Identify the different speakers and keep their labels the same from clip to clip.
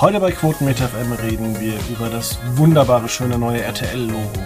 Speaker 1: Heute bei Quotenmeter FM reden wir über das wunderbare, schöne neue RTL-Logo.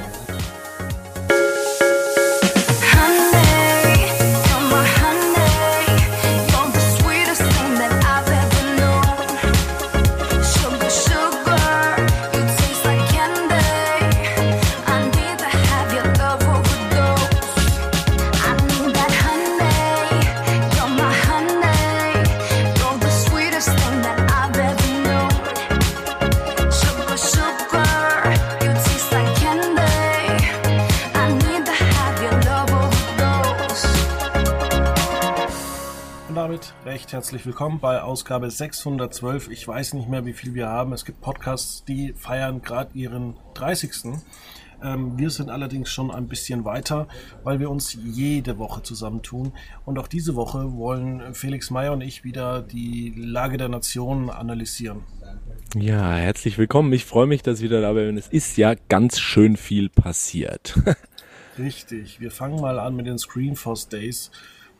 Speaker 1: Herzlich willkommen bei Ausgabe 612. Ich weiß nicht mehr, wie viel wir haben. Es gibt Podcasts, die feiern gerade ihren 30. Ähm, wir sind allerdings schon ein bisschen weiter, weil wir uns jede Woche zusammentun. Und auch diese Woche wollen Felix Meyer und ich wieder die Lage der Nation analysieren.
Speaker 2: Ja, herzlich willkommen. Ich freue mich, dass wieder dabei bin. Es ist ja ganz schön viel passiert.
Speaker 1: Richtig. Wir fangen mal an mit den Screenforce Days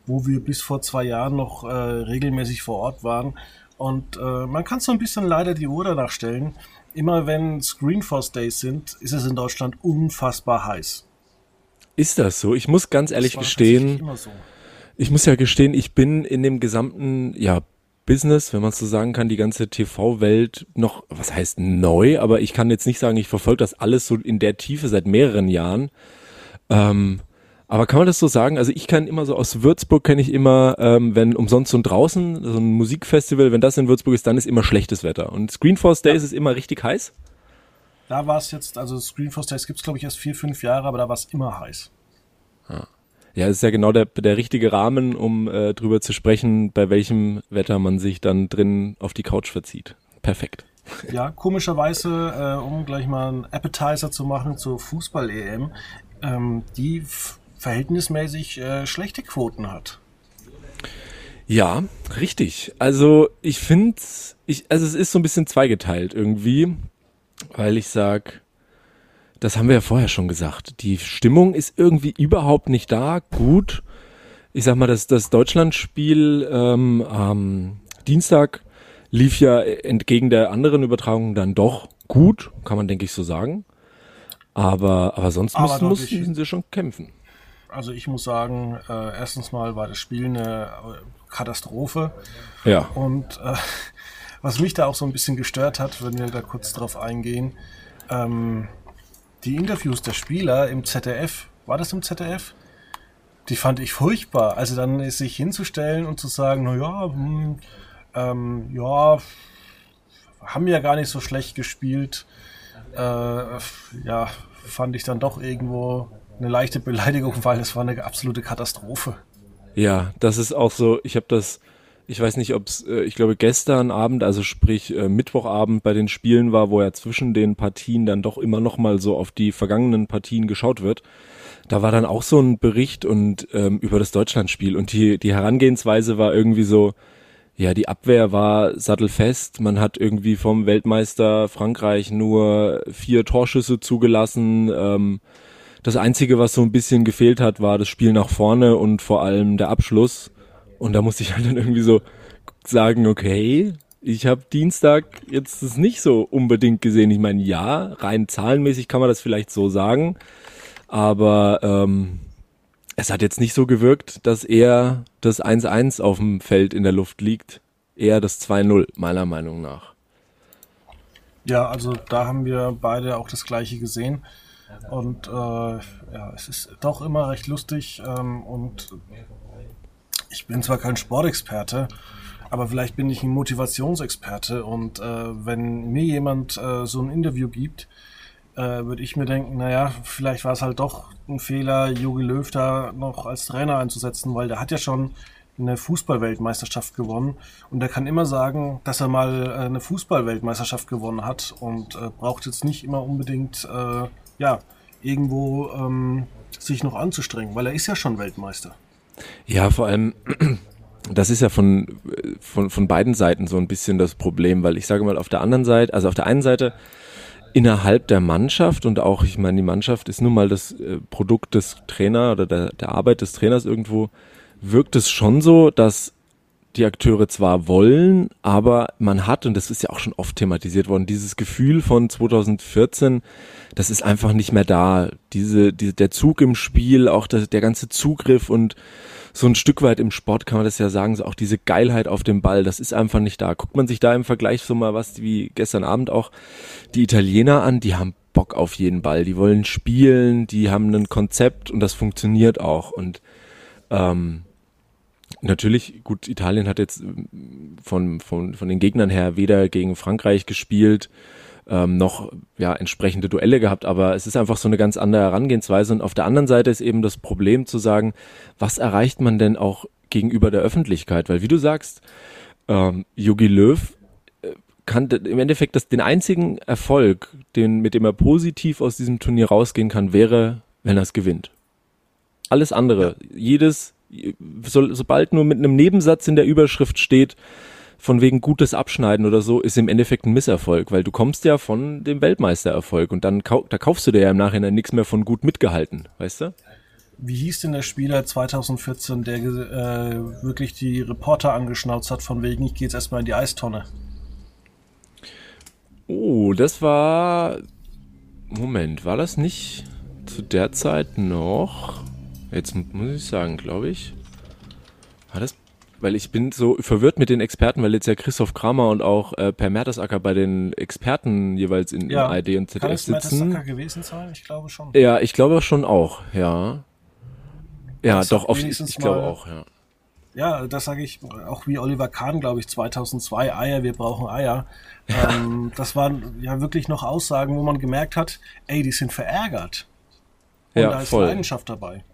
Speaker 1: wo wir bis vor zwei Jahren noch äh, regelmäßig vor Ort waren. Und äh, man kann so ein bisschen leider die Uhr danach stellen. Immer wenn Screenforce Days sind, ist es in Deutschland unfassbar heiß.
Speaker 2: Ist das so? Ich muss ganz ehrlich gestehen, so. ich muss ja gestehen, ich bin in dem gesamten, ja, Business, wenn man so sagen kann, die ganze TV-Welt noch, was heißt neu, aber ich kann jetzt nicht sagen, ich verfolge das alles so in der Tiefe seit mehreren Jahren. Ähm, aber kann man das so sagen? Also ich kann immer so aus Würzburg kenne ich immer, ähm, wenn umsonst und draußen, so ein Musikfestival, wenn das in Würzburg ist, dann ist immer schlechtes Wetter. Und Screenforce Days ja. ist immer richtig heiß?
Speaker 1: Da war es jetzt, also Screenforce Days gibt es glaube ich erst vier, fünf Jahre, aber da war es immer heiß.
Speaker 2: Ja. Ja, es ist ja genau der, der richtige Rahmen, um äh, drüber zu sprechen, bei welchem Wetter man sich dann drin auf die Couch verzieht. Perfekt.
Speaker 1: Ja, komischerweise, äh, um gleich mal einen Appetizer zu machen zur Fußball-EM, ähm, die verhältnismäßig äh, schlechte Quoten hat.
Speaker 2: Ja, richtig. Also ich finde, ich, also es ist so ein bisschen zweigeteilt irgendwie, weil ich sag, das haben wir ja vorher schon gesagt. Die Stimmung ist irgendwie überhaupt nicht da. Gut. Ich sag mal, das, das Deutschlandspiel ähm, am Dienstag lief ja entgegen der anderen Übertragung dann doch gut, kann man denke ich so sagen. Aber, aber sonst aber mussten, mussten sie schon kämpfen.
Speaker 1: Also ich muss sagen, äh, erstens mal war das Spiel eine äh, Katastrophe.
Speaker 2: Ja.
Speaker 1: Und äh, was mich da auch so ein bisschen gestört hat, wenn wir da kurz drauf eingehen, ähm, die Interviews der Spieler im ZDF, war das im ZDF? Die fand ich furchtbar. Also dann sich hinzustellen und zu sagen, na ja, hm, ähm, ja, haben ja gar nicht so schlecht gespielt. Äh, ja, fand ich dann doch irgendwo eine leichte Beleidigung, weil es war eine absolute Katastrophe.
Speaker 2: Ja, das ist auch so, ich habe das, ich weiß nicht, ob es, äh, ich glaube gestern Abend, also sprich äh, Mittwochabend bei den Spielen war, wo ja zwischen den Partien dann doch immer noch mal so auf die vergangenen Partien geschaut wird. Da war dann auch so ein Bericht und ähm, über das Deutschlandspiel und die die Herangehensweise war irgendwie so, ja, die Abwehr war sattelfest. Man hat irgendwie vom Weltmeister Frankreich nur vier Torschüsse zugelassen. Ähm, das Einzige, was so ein bisschen gefehlt hat, war das Spiel nach vorne und vor allem der Abschluss. Und da musste ich halt dann irgendwie so sagen, okay, ich habe Dienstag jetzt das nicht so unbedingt gesehen. Ich meine, ja, rein zahlenmäßig kann man das vielleicht so sagen, aber ähm, es hat jetzt nicht so gewirkt, dass eher das 1-1 auf dem Feld in der Luft liegt, eher das 2-0, meiner Meinung nach.
Speaker 1: Ja, also da haben wir beide auch das gleiche gesehen. Und äh, ja, es ist doch immer recht lustig ähm, und ich bin zwar kein Sportexperte, aber vielleicht bin ich ein Motivationsexperte und äh, wenn mir jemand äh, so ein Interview gibt, äh, würde ich mir denken, naja, vielleicht war es halt doch ein Fehler, Jogi Löw da noch als Trainer einzusetzen, weil der hat ja schon eine Fußballweltmeisterschaft gewonnen und er kann immer sagen, dass er mal äh, eine Fußballweltmeisterschaft gewonnen hat und äh, braucht jetzt nicht immer unbedingt äh, ja, irgendwo ähm, sich noch anzustrengen, weil er ist ja schon Weltmeister.
Speaker 2: Ja, vor allem, das ist ja von, von, von beiden Seiten so ein bisschen das Problem, weil ich sage mal, auf der anderen Seite, also auf der einen Seite, innerhalb der Mannschaft und auch, ich meine, die Mannschaft ist nun mal das äh, Produkt des Trainers oder der, der Arbeit des Trainers irgendwo, wirkt es schon so, dass die Akteure zwar wollen, aber man hat, und das ist ja auch schon oft thematisiert worden, dieses Gefühl von 2014, das ist einfach nicht mehr da. Diese, diese der Zug im Spiel, auch der, der ganze Zugriff und so ein Stück weit im Sport kann man das ja sagen, so auch diese Geilheit auf dem Ball, das ist einfach nicht da. Guckt man sich da im Vergleich so mal was wie gestern Abend auch die Italiener an, die haben Bock auf jeden Ball, die wollen spielen, die haben ein Konzept und das funktioniert auch und ähm, natürlich, gut, Italien hat jetzt von, von, von den Gegnern her weder gegen Frankreich gespielt, ähm, noch ja entsprechende Duelle gehabt, aber es ist einfach so eine ganz andere Herangehensweise. Und auf der anderen Seite ist eben das Problem zu sagen, was erreicht man denn auch gegenüber der Öffentlichkeit? Weil wie du sagst, ähm, Jogi Löw äh, kann im Endeffekt das, den einzigen Erfolg, den, mit dem er positiv aus diesem Turnier rausgehen kann, wäre, wenn er es gewinnt. Alles andere, jedes, so, sobald nur mit einem Nebensatz in der Überschrift steht, von wegen gutes Abschneiden oder so, ist im Endeffekt ein Misserfolg, weil du kommst ja von dem Weltmeistererfolg und dann kau da kaufst du dir ja im Nachhinein nichts mehr von gut mitgehalten, weißt du?
Speaker 1: Wie hieß denn der Spieler 2014, der äh, wirklich die Reporter angeschnauzt hat, von wegen, ich gehe jetzt erstmal in die Eistonne?
Speaker 2: Oh, das war. Moment, war das nicht zu der Zeit noch? Jetzt muss ich sagen, glaube ich. War das weil ich bin so verwirrt mit den Experten, weil jetzt ja Christoph Kramer und auch äh, Per Mertesacker bei den Experten jeweils in, ja. ARD und ZDF Kann es sitzen. Mertesacker gewesen sein? Ich glaube schon. Ja, ich glaube schon auch, ja. Ja, das doch, oft, ich, ich glaube auch, ja.
Speaker 1: Ja, das sage ich auch wie Oliver Kahn, glaube ich, 2002, Eier, wir brauchen Eier. Ähm, das waren ja wirklich noch Aussagen, wo man gemerkt hat, ey, die sind verärgert. Und ja, da ist voll. Leidenschaft dabei.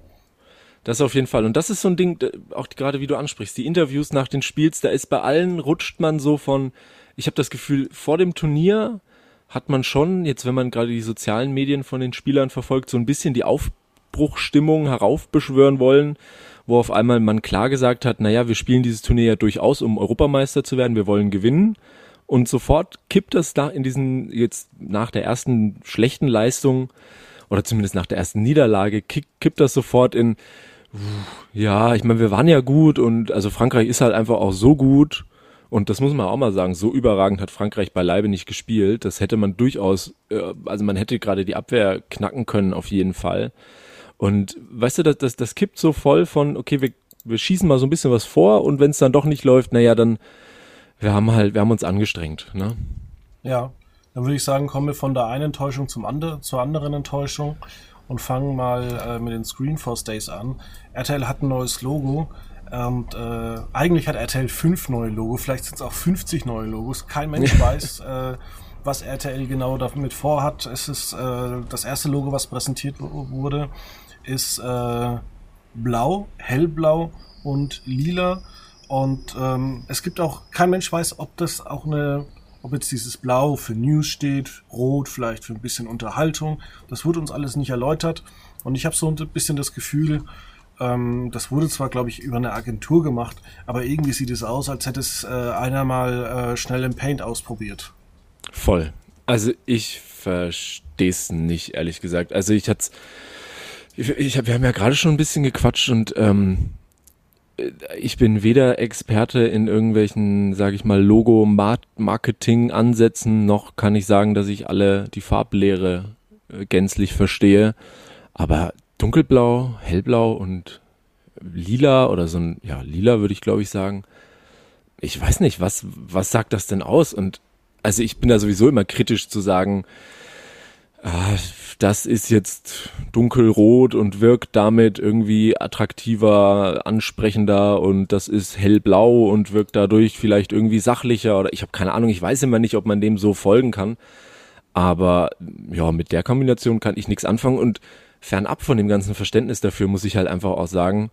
Speaker 2: Das auf jeden Fall. Und das ist so ein Ding, auch gerade wie du ansprichst, die Interviews nach den Spiels, da ist bei allen rutscht man so von, ich habe das Gefühl, vor dem Turnier hat man schon, jetzt wenn man gerade die sozialen Medien von den Spielern verfolgt, so ein bisschen die Aufbruchstimmung heraufbeschwören wollen, wo auf einmal man klar gesagt hat, naja, wir spielen dieses Turnier ja durchaus, um Europameister zu werden, wir wollen gewinnen. Und sofort kippt das da in diesen, jetzt nach der ersten schlechten Leistung, oder zumindest nach der ersten Niederlage, kippt das sofort in, ja, ich meine, wir waren ja gut und also Frankreich ist halt einfach auch so gut. Und das muss man auch mal sagen, so überragend hat Frankreich beileibe nicht gespielt. Das hätte man durchaus, äh, also man hätte gerade die Abwehr knacken können auf jeden Fall. Und weißt du, das, das, das kippt so voll von, okay, wir, wir schießen mal so ein bisschen was vor und wenn es dann doch nicht läuft, naja, dann, wir haben halt, wir haben uns angestrengt, ne?
Speaker 1: Ja, dann würde ich sagen, kommen wir von der einen Enttäuschung zum andre, zur anderen Enttäuschung und fangen mal äh, mit den Screenforce Days an. RTL hat ein neues Logo. Und äh, eigentlich hat RTL fünf neue Logos, vielleicht sind es auch 50 neue Logos. Kein Mensch weiß, äh, was RTL genau damit vorhat. Es ist äh, das erste Logo, was präsentiert wurde, ist äh, blau, hellblau und lila. Und ähm, es gibt auch, kein Mensch weiß, ob das auch eine ob jetzt dieses Blau für News steht, Rot vielleicht für ein bisschen Unterhaltung, das wurde uns alles nicht erläutert. Und ich habe so ein bisschen das Gefühl, ähm, das wurde zwar, glaube ich, über eine Agentur gemacht, aber irgendwie sieht es aus, als hätte es äh, einer mal äh, schnell im Paint ausprobiert.
Speaker 2: Voll. Also ich verstehe es nicht, ehrlich gesagt. Also ich hatte ich, ich wir haben ja gerade schon ein bisschen gequatscht und ähm, ich bin weder Experte in irgendwelchen, sage ich mal, Logo-Marketing-Ansätzen, noch kann ich sagen, dass ich alle die Farblehre äh, gänzlich verstehe. Aber dunkelblau, hellblau und lila oder so ein, ja, lila würde ich glaube ich sagen. Ich weiß nicht, was, was sagt das denn aus? Und also ich bin da sowieso immer kritisch zu sagen, ah, das ist jetzt dunkelrot und wirkt damit irgendwie attraktiver, ansprechender und das ist hellblau und wirkt dadurch vielleicht irgendwie sachlicher oder ich habe keine Ahnung, ich weiß immer nicht, ob man dem so folgen kann. Aber ja, mit der Kombination kann ich nichts anfangen und fernab von dem ganzen Verständnis dafür muss ich halt einfach auch sagen,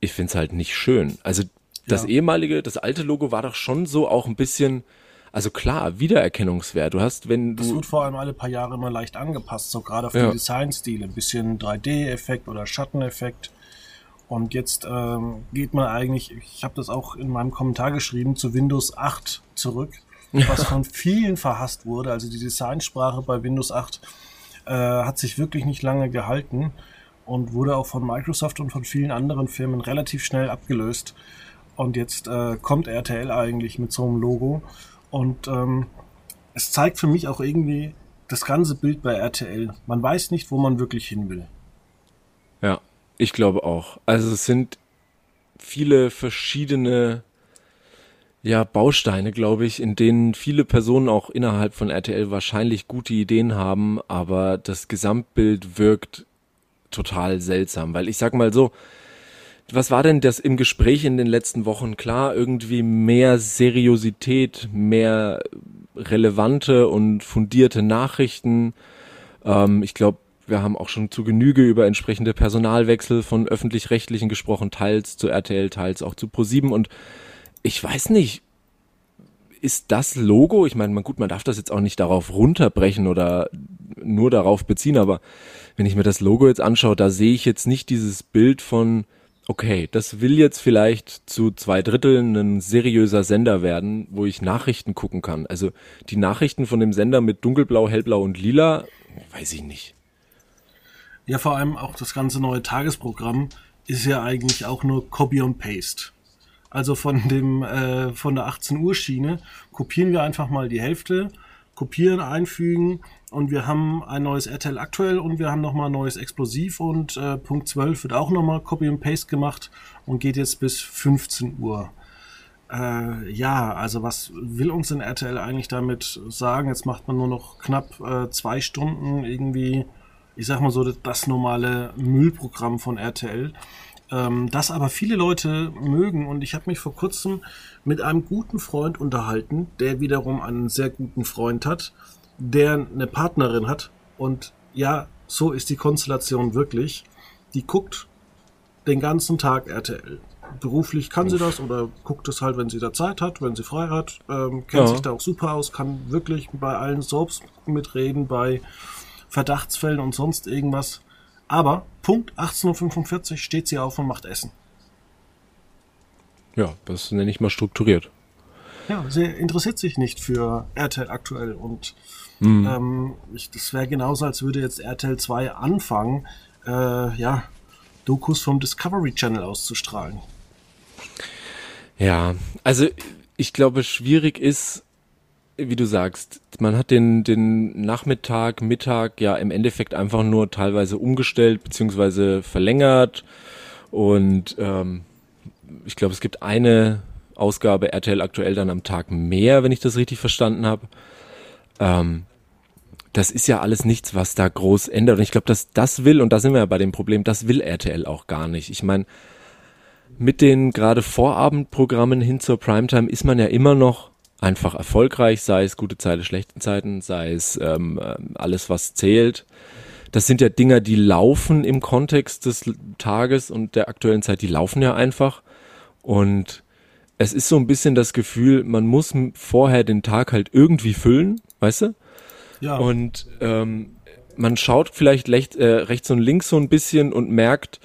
Speaker 2: ich find's halt nicht schön. Also das ja. ehemalige, das alte Logo war doch schon so auch ein bisschen, also klar, Wiedererkennungswert. Du hast, wenn du.
Speaker 1: Das wird vor allem alle paar Jahre immer leicht angepasst, so gerade auf ja. den Designstil. Ein bisschen 3D-Effekt oder Schatteneffekt. Und jetzt ähm, geht man eigentlich, ich habe das auch in meinem Kommentar geschrieben, zu Windows 8 zurück, was von vielen verhasst wurde. Also die Designsprache bei Windows 8 äh, hat sich wirklich nicht lange gehalten und wurde auch von Microsoft und von vielen anderen Firmen relativ schnell abgelöst. Und jetzt äh, kommt RTL eigentlich mit so einem Logo. Und ähm, es zeigt für mich auch irgendwie das ganze Bild bei RTL. Man weiß nicht, wo man wirklich hin will.
Speaker 2: Ja, ich glaube auch. Also es sind viele verschiedene ja, Bausteine, glaube ich, in denen viele Personen auch innerhalb von RTL wahrscheinlich gute Ideen haben, aber das Gesamtbild wirkt total seltsam, weil ich sag mal so, was war denn das im Gespräch in den letzten Wochen? Klar, irgendwie mehr Seriosität, mehr relevante und fundierte Nachrichten. Ähm, ich glaube, wir haben auch schon zu Genüge über entsprechende Personalwechsel von öffentlich-rechtlichen gesprochen, teils zu RTL, teils auch zu ProSieben und ich weiß nicht, ist das Logo, ich meine, gut, man darf das jetzt auch nicht darauf runterbrechen oder nur darauf beziehen, aber wenn ich mir das Logo jetzt anschaue, da sehe ich jetzt nicht dieses Bild von, okay, das will jetzt vielleicht zu zwei Dritteln ein seriöser Sender werden, wo ich Nachrichten gucken kann. Also die Nachrichten von dem Sender mit dunkelblau, hellblau und lila, weiß ich nicht.
Speaker 1: Ja, vor allem auch das ganze neue Tagesprogramm ist ja eigentlich auch nur Copy und Paste. Also von dem äh, von der 18 Uhr Schiene kopieren wir einfach mal die Hälfte, kopieren, einfügen und wir haben ein neues RTL aktuell und wir haben nochmal ein neues Explosiv und äh, Punkt 12 wird auch nochmal Copy und Paste gemacht und geht jetzt bis 15 Uhr. Äh, ja, also was will uns denn RTL eigentlich damit sagen? Jetzt macht man nur noch knapp äh, zwei Stunden irgendwie, ich sag mal so, das normale Müllprogramm von RTL ähm, das aber viele Leute mögen. Und ich habe mich vor kurzem mit einem guten Freund unterhalten, der wiederum einen sehr guten Freund hat, der eine Partnerin hat. Und ja, so ist die Konstellation wirklich. Die guckt den ganzen Tag RTL. Beruflich kann sie das oder guckt es halt, wenn sie da Zeit hat, wenn sie frei hat. Ähm, kennt ja. sich da auch super aus, kann wirklich bei allen Soaps mitreden, bei Verdachtsfällen und sonst irgendwas. Aber Punkt 18.45 Uhr steht sie auf und macht Essen.
Speaker 2: Ja, das nenne ich mal strukturiert.
Speaker 1: Ja, sie interessiert sich nicht für RTL aktuell und mhm. ähm, ich, das wäre genauso, als würde jetzt RTL 2 anfangen, äh, ja, Dokus vom Discovery Channel auszustrahlen.
Speaker 2: Ja, also ich glaube, schwierig ist, wie du sagst, man hat den, den Nachmittag, Mittag ja im Endeffekt einfach nur teilweise umgestellt beziehungsweise verlängert. Und ähm, ich glaube, es gibt eine Ausgabe RTL aktuell dann am Tag mehr, wenn ich das richtig verstanden habe. Ähm, das ist ja alles nichts, was da groß ändert. Und ich glaube, dass das will, und da sind wir ja bei dem Problem, das will RTL auch gar nicht. Ich meine, mit den gerade Vorabendprogrammen hin zur Primetime ist man ja immer noch einfach erfolgreich, sei es gute Zeiten, schlechte Zeiten, sei es ähm, alles, was zählt. Das sind ja Dinger, die laufen im Kontext des Tages und der aktuellen Zeit, die laufen ja einfach. Und es ist so ein bisschen das Gefühl, man muss vorher den Tag halt irgendwie füllen, weißt du? Ja. Und ähm, man schaut vielleicht recht, äh, rechts und links so ein bisschen und merkt,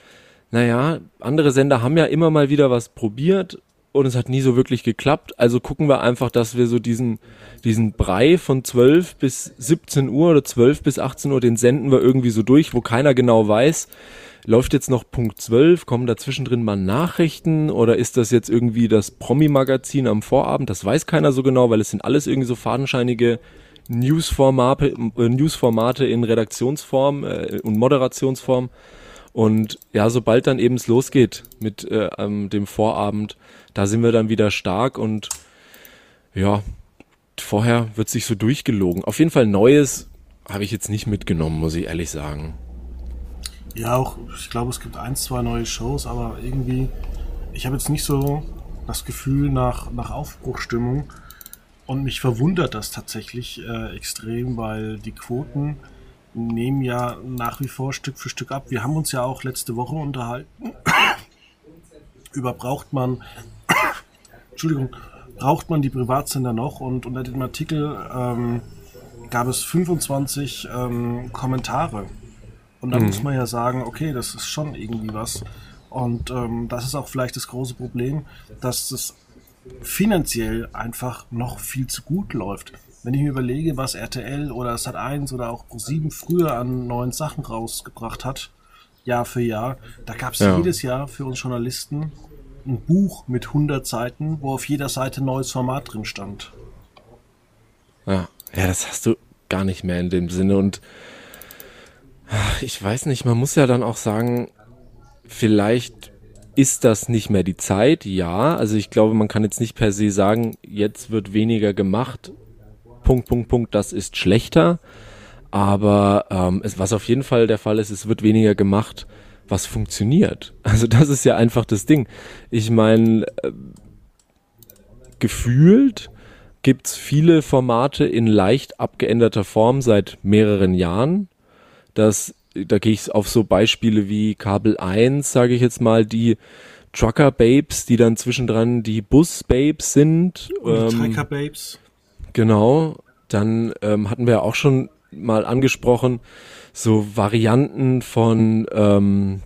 Speaker 2: naja, andere Sender haben ja immer mal wieder was probiert und es hat nie so wirklich geklappt. Also gucken wir einfach, dass wir so diesen, diesen Brei von 12 bis 17 Uhr oder 12 bis 18 Uhr, den senden wir irgendwie so durch, wo keiner genau weiß, läuft jetzt noch Punkt 12, kommen da zwischendrin mal Nachrichten oder ist das jetzt irgendwie das Promi-Magazin am Vorabend? Das weiß keiner so genau, weil es sind alles irgendwie so fadenscheinige Newsformate, äh, Newsformate in Redaktionsform äh, und Moderationsform. Und ja, sobald dann eben es losgeht mit äh, ähm, dem Vorabend, da sind wir dann wieder stark und ja, vorher wird sich so durchgelogen. Auf jeden Fall Neues habe ich jetzt nicht mitgenommen, muss ich ehrlich sagen.
Speaker 1: Ja, auch, ich glaube, es gibt ein, zwei neue Shows, aber irgendwie, ich habe jetzt nicht so das Gefühl nach, nach Aufbruchstimmung und mich verwundert das tatsächlich äh, extrem, weil die Quoten nehmen ja nach wie vor Stück für Stück ab. Wir haben uns ja auch letzte Woche unterhalten über braucht man Entschuldigung, braucht man die Privatsender noch? Und unter dem Artikel ähm, gab es 25 ähm, Kommentare. Und da mhm. muss man ja sagen, okay, das ist schon irgendwie was. Und ähm, das ist auch vielleicht das große Problem, dass es finanziell einfach noch viel zu gut läuft. Wenn ich mir überlege, was RTL oder Sat1 oder auch Pro7 früher an neuen Sachen rausgebracht hat, Jahr für Jahr, da gab es ja. jedes Jahr für uns Journalisten ein Buch mit 100 Seiten, wo auf jeder Seite neues Format drin stand.
Speaker 2: Ja, ja, das hast du gar nicht mehr in dem Sinne und ach, ich weiß nicht, man muss ja dann auch sagen, vielleicht ist das nicht mehr die Zeit, ja. Also ich glaube, man kann jetzt nicht per se sagen, jetzt wird weniger gemacht. Punkt, Punkt, Punkt, das ist schlechter. Aber ähm, es, was auf jeden Fall der Fall ist, es wird weniger gemacht, was funktioniert. Also das ist ja einfach das Ding. Ich meine, äh, gefühlt gibt's viele Formate in leicht abgeänderter Form seit mehreren Jahren. Das, da gehe ich auf so Beispiele wie Kabel 1, sage ich jetzt mal, die Trucker Babes, die dann zwischendran die Bus Babes sind.
Speaker 1: Ähm, Trucker Babes.
Speaker 2: Genau. Dann ähm, hatten wir ja auch schon mal angesprochen, so Varianten von ähm,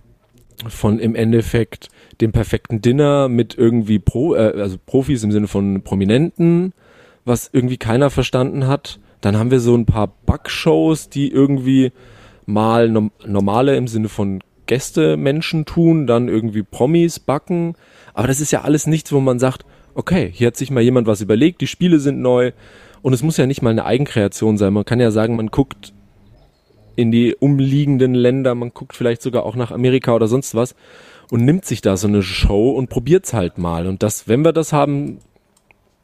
Speaker 2: von im Endeffekt dem perfekten Dinner mit irgendwie Pro, äh, also Profis im Sinne von Prominenten, was irgendwie keiner verstanden hat. Dann haben wir so ein paar Backshows, die irgendwie mal no normale im Sinne von Gäste Menschen tun, dann irgendwie Promis backen. Aber das ist ja alles nichts, wo man sagt, okay, hier hat sich mal jemand was überlegt, die Spiele sind neu. Und es muss ja nicht mal eine Eigenkreation sein. Man kann ja sagen, man guckt in die umliegenden Länder, man guckt vielleicht sogar auch nach Amerika oder sonst was und nimmt sich da so eine Show und probiert's halt mal. Und das, wenn wir das haben,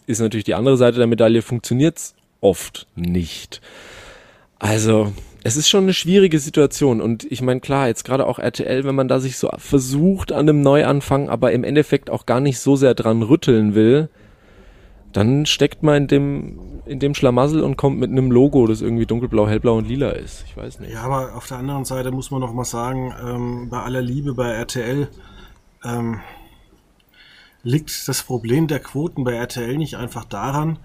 Speaker 2: ist natürlich die andere Seite der Medaille, funktioniert's oft nicht. Also, es ist schon eine schwierige Situation und ich meine, klar, jetzt gerade auch RTL, wenn man da sich so versucht an einem Neuanfang, aber im Endeffekt auch gar nicht so sehr dran rütteln will, dann steckt man in dem, in dem Schlamassel und kommt mit einem Logo, das irgendwie dunkelblau, hellblau und lila ist. Ich weiß nicht.
Speaker 1: Ja, aber auf der anderen Seite muss man noch mal sagen, ähm, bei aller Liebe bei RTL ähm, liegt das Problem der Quoten bei RTL nicht einfach daran,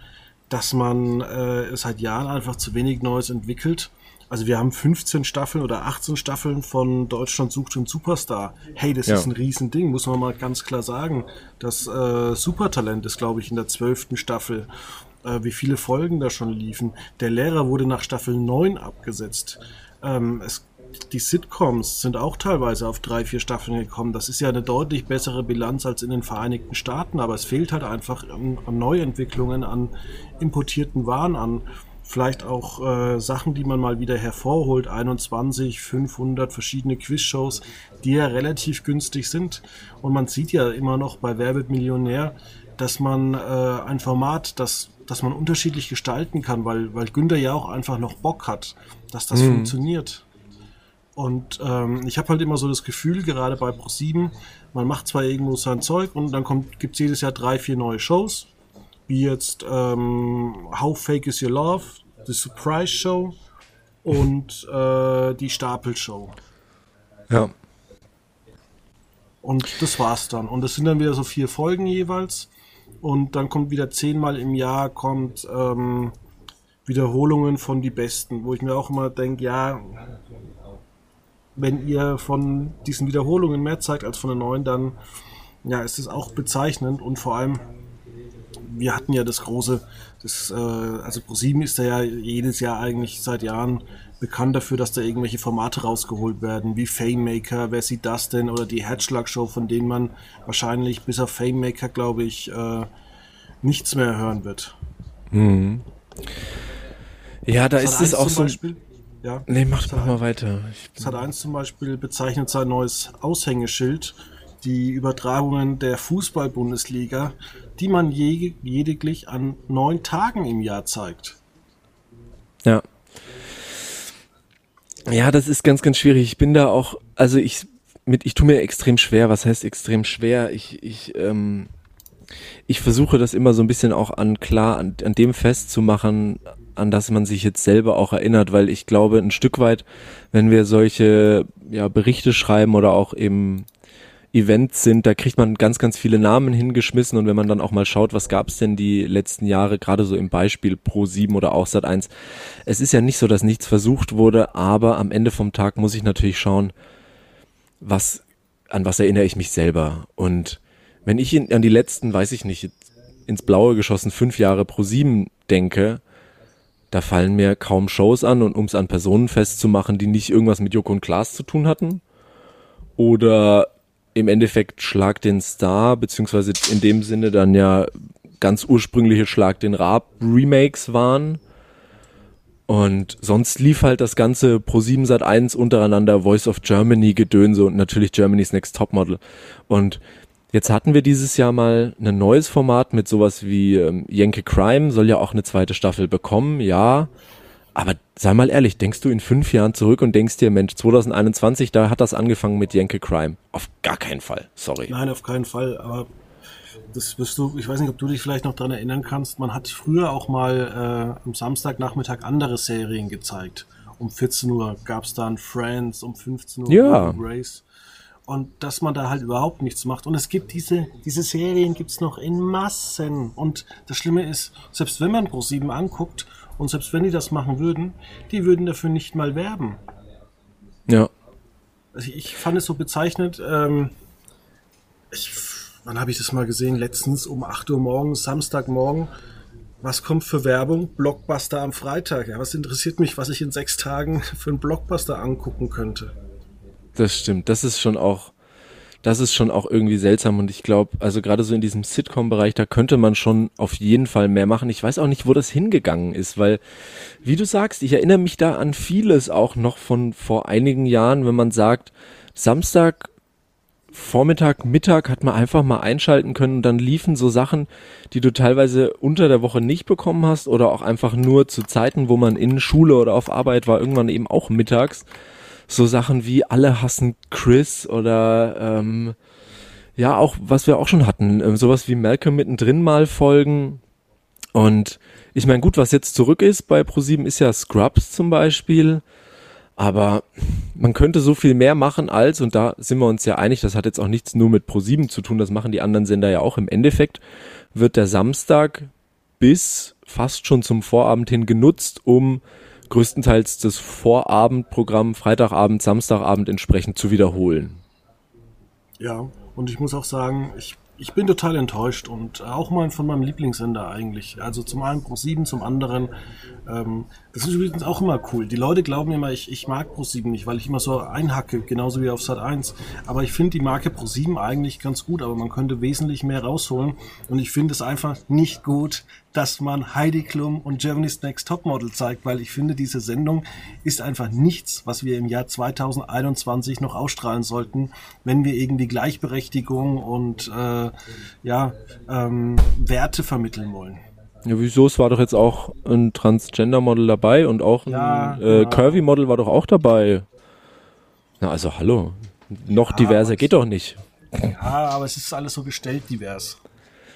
Speaker 1: dass man äh, seit Jahren einfach zu wenig Neues entwickelt also wir haben 15 Staffeln oder 18 Staffeln von Deutschland sucht den Superstar. Hey, das ja. ist ein Riesending, muss man mal ganz klar sagen. Das äh, Supertalent ist, glaube ich, in der zwölften Staffel. Äh, wie viele Folgen da schon liefen. Der Lehrer wurde nach Staffel 9 abgesetzt. Ähm, es die Sitcoms sind auch teilweise auf drei, vier Staffeln gekommen. Das ist ja eine deutlich bessere Bilanz als in den Vereinigten Staaten, aber es fehlt halt einfach an, an Neuentwicklungen, an importierten Waren, an vielleicht auch äh, Sachen, die man mal wieder hervorholt, 21, 500 verschiedene Quizshows, die ja relativ günstig sind. Und man sieht ja immer noch bei Wer Millionär, dass man äh, ein Format, das, das man unterschiedlich gestalten kann, weil, weil Günther ja auch einfach noch Bock hat, dass das mhm. funktioniert. Und ähm, ich habe halt immer so das Gefühl, gerade bei Pro7, man macht zwar irgendwo sein Zeug und dann gibt es jedes Jahr drei, vier neue Shows, wie jetzt ähm, How Fake Is Your Love, The Surprise Show und äh, die Stapelshow.
Speaker 2: Ja.
Speaker 1: Und das war's dann. Und das sind dann wieder so vier Folgen jeweils. Und dann kommt wieder zehnmal im Jahr kommt ähm, Wiederholungen von die Besten, wo ich mir auch immer denke, ja, wenn ihr von diesen Wiederholungen mehr zeigt als von den neuen, dann ja, ist es auch bezeichnend und vor allem wir hatten ja das große, das, äh, also ProSieben ist ja jedes Jahr eigentlich seit Jahren bekannt dafür, dass da irgendwelche Formate rausgeholt werden, wie Famemaker, wer sieht das denn, oder die Headschlag-Show, von denen man wahrscheinlich bis auf Famemaker, glaube ich, äh, nichts mehr hören wird.
Speaker 2: Mhm. Ja, da ist es auch so.
Speaker 1: Beispiel, ja,
Speaker 2: nee, mach, mach mal weiter.
Speaker 1: Das hat eins zum Beispiel bezeichnet sein neues Aushängeschild, die Übertragungen der Fußball-Bundesliga die man je, lediglich an neun Tagen im Jahr zeigt.
Speaker 2: Ja. Ja, das ist ganz, ganz schwierig. Ich bin da auch, also ich mit, ich tue mir extrem schwer. Was heißt extrem schwer? Ich, ich, ähm, ich versuche das immer so ein bisschen auch an klar, an, an dem festzumachen, an das man sich jetzt selber auch erinnert, weil ich glaube, ein Stück weit, wenn wir solche ja, Berichte schreiben oder auch eben Events sind, da kriegt man ganz, ganz viele Namen hingeschmissen und wenn man dann auch mal schaut, was gab es denn die letzten Jahre, gerade so im Beispiel Pro 7 oder auch Sat 1, es ist ja nicht so, dass nichts versucht wurde, aber am Ende vom Tag muss ich natürlich schauen, was, an was erinnere ich mich selber. Und wenn ich in, an die letzten, weiß ich nicht, ins Blaue geschossen fünf Jahre Pro 7 denke, da fallen mir kaum Shows an und um es an Personen festzumachen, die nicht irgendwas mit Joko und Klaas zu tun hatten oder im Endeffekt Schlag den Star, beziehungsweise in dem Sinne dann ja ganz ursprüngliche Schlag den Raab Remakes waren. Und sonst lief halt das ganze Pro7 Sat 1 untereinander Voice of Germany Gedönse und natürlich Germany's Next Topmodel. Und jetzt hatten wir dieses Jahr mal ein neues Format mit sowas wie ähm, Yankee Crime, soll ja auch eine zweite Staffel bekommen, ja. Aber sei mal ehrlich, denkst du in fünf Jahren zurück und denkst dir, Mensch, 2021, da hat das angefangen mit Yankee Crime. Auf gar keinen Fall, sorry.
Speaker 1: Nein, auf keinen Fall, aber das wirst du, ich weiß nicht, ob du dich vielleicht noch daran erinnern kannst, man hat früher auch mal äh, am Samstagnachmittag andere Serien gezeigt. Um 14 Uhr gab es dann Friends, um 15 Uhr
Speaker 2: ja.
Speaker 1: Race. Und dass man da halt überhaupt nichts macht. Und es gibt diese, diese Serien gibt's noch in Massen. Und das Schlimme ist, selbst wenn man Pro7 anguckt und selbst wenn die das machen würden, die würden dafür nicht mal werben.
Speaker 2: Ja.
Speaker 1: Also ich fand es so bezeichnet, ähm, ich, wann habe ich das mal gesehen? Letztens um 8 Uhr morgens, Samstagmorgen. Was kommt für Werbung? Blockbuster am Freitag. Ja, was interessiert mich, was ich in sechs Tagen für einen Blockbuster angucken könnte?
Speaker 2: Das stimmt. Das ist schon auch, das ist schon auch irgendwie seltsam und ich glaube, also gerade so in diesem Sitcom-Bereich, da könnte man schon auf jeden Fall mehr machen. Ich weiß auch nicht, wo das hingegangen ist, weil, wie du sagst, ich erinnere mich da an vieles auch noch von vor einigen Jahren, wenn man sagt, Samstag Vormittag, Mittag hat man einfach mal einschalten können und dann liefen so Sachen, die du teilweise unter der Woche nicht bekommen hast oder auch einfach nur zu Zeiten, wo man in Schule oder auf Arbeit war, irgendwann eben auch mittags so Sachen wie alle hassen Chris oder ähm, ja auch was wir auch schon hatten, äh, sowas wie Malcolm mittendrin mal folgen. Und ich meine gut, was jetzt zurück ist bei ProSieben ist ja Scrubs zum Beispiel, aber man könnte so viel mehr machen als und da sind wir uns ja einig, das hat jetzt auch nichts nur mit ProSieben zu tun, das machen die anderen Sender ja auch. Im Endeffekt wird der Samstag bis fast schon zum Vorabend hin genutzt, um größtenteils das Vorabendprogramm Freitagabend, Samstagabend entsprechend zu wiederholen.
Speaker 1: Ja, und ich muss auch sagen, ich, ich bin total enttäuscht und auch mal von meinem Lieblingssender eigentlich. Also zum einen Pro7, zum anderen, ähm, das ist übrigens auch immer cool. Die Leute glauben immer, ich, ich mag Pro7 nicht, weil ich immer so einhacke, genauso wie auf Sat 1. Aber ich finde die Marke Pro7 eigentlich ganz gut, aber man könnte wesentlich mehr rausholen. Und ich finde es einfach nicht gut, dass man Heidi Klum und Germany's Next Topmodel zeigt, weil ich finde, diese Sendung ist einfach nichts, was wir im Jahr 2021 noch ausstrahlen sollten, wenn wir irgendwie Gleichberechtigung und äh, ja, ähm, Werte vermitteln wollen.
Speaker 2: Ja, wieso? Es war doch jetzt auch ein Transgender-Model dabei und auch ein ja, äh. Curvy-Model war doch auch dabei. Na, also hallo. Noch ja, diverser geht doch nicht.
Speaker 1: Ja, aber es ist alles so gestellt divers.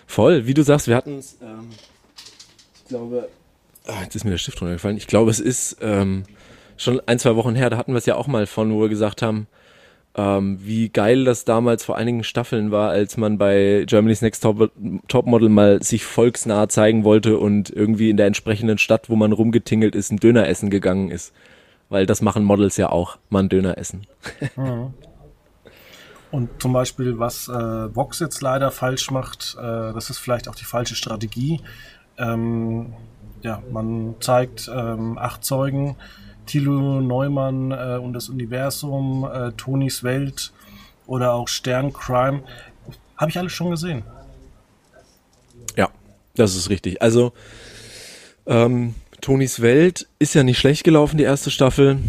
Speaker 2: Voll, wie du sagst, wir hatten es ähm, glaube, ach, jetzt ist mir der Stift runtergefallen. Ich glaube, es ist ähm, schon ein, zwei Wochen her, da hatten wir es ja auch mal von, wo wir gesagt haben, ähm, wie geil das damals vor einigen Staffeln war, als man bei Germany's Next Top, Topmodel mal sich volksnah zeigen wollte und irgendwie in der entsprechenden Stadt, wo man rumgetingelt ist, ein Döner essen gegangen ist. Weil das machen Models ja auch, mal ein Döner essen.
Speaker 1: Und zum Beispiel, was äh, Vox jetzt leider falsch macht, äh, das ist vielleicht auch die falsche Strategie. Ähm, ja, man zeigt ähm, acht Zeugen, Thilo Neumann äh, und das Universum, äh, Tonis Welt oder auch Stern Crime. Habe ich alles schon gesehen.
Speaker 2: Ja, das ist richtig. Also ähm, Tonis Welt ist ja nicht schlecht gelaufen, die erste Staffel.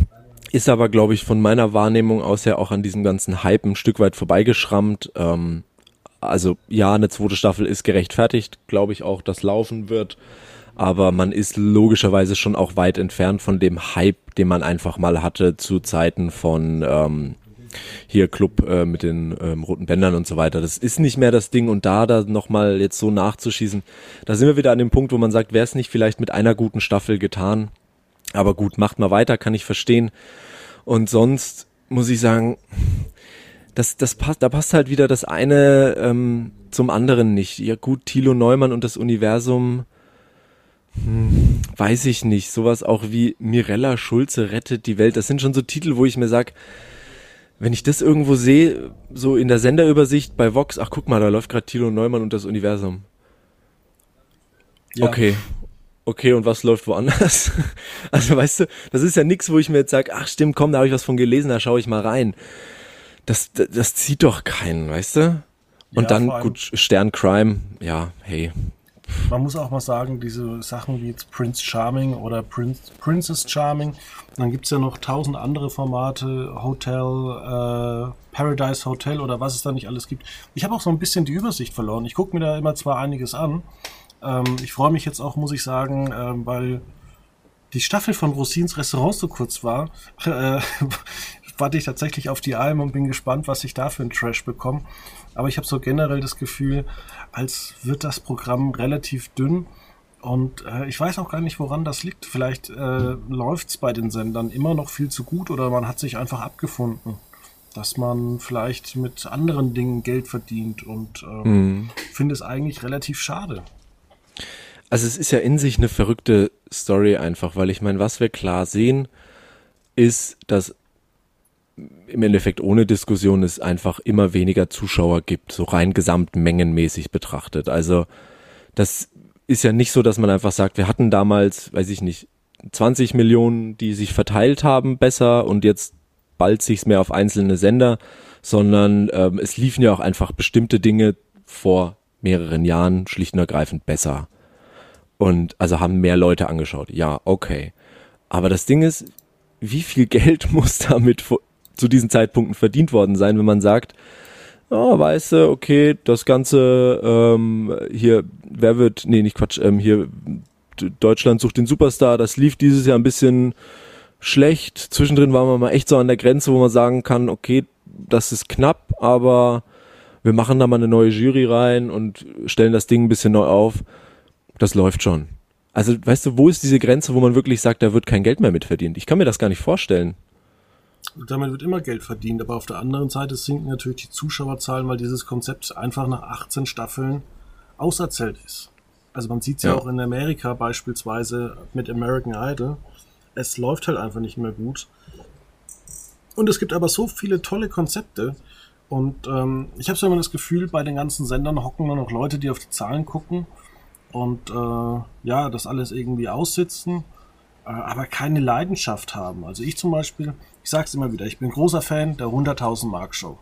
Speaker 2: Ist aber, glaube ich, von meiner Wahrnehmung aus ja auch an diesem ganzen Hype ein Stück weit vorbeigeschrammt. Ähm, also ja, eine zweite Staffel ist gerechtfertigt, glaube ich auch, dass laufen wird. Aber man ist logischerweise schon auch weit entfernt von dem Hype, den man einfach mal hatte zu Zeiten von ähm, hier Club äh, mit den ähm, roten Bändern und so weiter. Das ist nicht mehr das Ding und da da nochmal jetzt so nachzuschießen, da sind wir wieder an dem Punkt, wo man sagt, wäre es nicht vielleicht mit einer guten Staffel getan. Aber gut, macht mal weiter, kann ich verstehen. Und sonst muss ich sagen, das, das passt, da passt halt wieder das eine ähm, zum anderen nicht. Ja gut, Thilo Neumann und das Universum, hm, weiß ich nicht. Sowas auch wie Mirella Schulze rettet die Welt. Das sind schon so Titel, wo ich mir sag, wenn ich das irgendwo sehe, so in der Senderübersicht bei Vox, ach guck mal, da läuft gerade Thilo Neumann und das Universum. Ja. Okay. Okay, und was läuft woanders? also weißt du, das ist ja nix, wo ich mir jetzt sag, ach stimmt, komm, da habe ich was von gelesen, da schaue ich mal rein das, das, das zieht doch keinen, weißt du? Und ja, dann, gut, Stern Crime, ja, hey.
Speaker 1: Man muss auch mal sagen, diese Sachen wie jetzt Prince Charming oder Prince, Princess Charming, dann gibt es ja noch tausend andere Formate, Hotel, äh, Paradise Hotel oder was es da nicht alles gibt. Ich habe auch so ein bisschen die Übersicht verloren. Ich gucke mir da immer zwar einiges an. Ähm, ich freue mich jetzt auch, muss ich sagen, ähm, weil die Staffel von Rosins Restaurant so kurz war, äh, warte ich tatsächlich auf die Alm und bin gespannt, was ich da für einen Trash bekomme. Aber ich habe so generell das Gefühl, als wird das Programm relativ dünn. Und äh, ich weiß auch gar nicht, woran das liegt. Vielleicht äh, läuft es bei den Sendern immer noch viel zu gut oder man hat sich einfach abgefunden, dass man vielleicht mit anderen Dingen Geld verdient und äh, mhm. finde es eigentlich relativ schade.
Speaker 2: Also es ist ja in sich eine verrückte Story einfach, weil ich meine, was wir klar sehen, ist, dass im Endeffekt ohne Diskussion es einfach immer weniger Zuschauer gibt, so rein gesamtmengenmäßig betrachtet. Also das ist ja nicht so, dass man einfach sagt, wir hatten damals, weiß ich nicht, 20 Millionen, die sich verteilt haben, besser und jetzt bald sich's mehr auf einzelne Sender, sondern ähm, es liefen ja auch einfach bestimmte Dinge vor mehreren Jahren schlicht und ergreifend besser. Und also haben mehr Leute angeschaut. Ja, okay. Aber das Ding ist, wie viel Geld muss damit zu diesen Zeitpunkten verdient worden sein, wenn man sagt, oh, weißt du, okay, das Ganze ähm, hier, wer wird, nee, nicht Quatsch, ähm, hier Deutschland sucht den Superstar, das lief dieses Jahr ein bisschen schlecht. Zwischendrin waren wir mal echt so an der Grenze, wo man sagen kann, okay, das ist knapp, aber wir machen da mal eine neue Jury rein und stellen das Ding ein bisschen neu auf. Das läuft schon. Also, weißt du, wo ist diese Grenze, wo man wirklich sagt, da wird kein Geld mehr mitverdient? Ich kann mir das gar nicht vorstellen
Speaker 1: damit wird immer Geld verdient, aber auf der anderen Seite sinken natürlich die Zuschauerzahlen, weil dieses Konzept einfach nach 18 Staffeln auserzählt ist. Also man sieht es ja. ja auch in Amerika beispielsweise mit American Idol. Es läuft halt einfach nicht mehr gut. Und es gibt aber so viele tolle Konzepte. Und ähm, ich habe so immer das Gefühl, bei den ganzen Sendern hocken nur noch Leute, die auf die Zahlen gucken und äh, ja, das alles irgendwie aussitzen, aber keine Leidenschaft haben. Also ich zum Beispiel, ich sage es immer wieder, ich bin großer Fan der 100.000 Mark Show.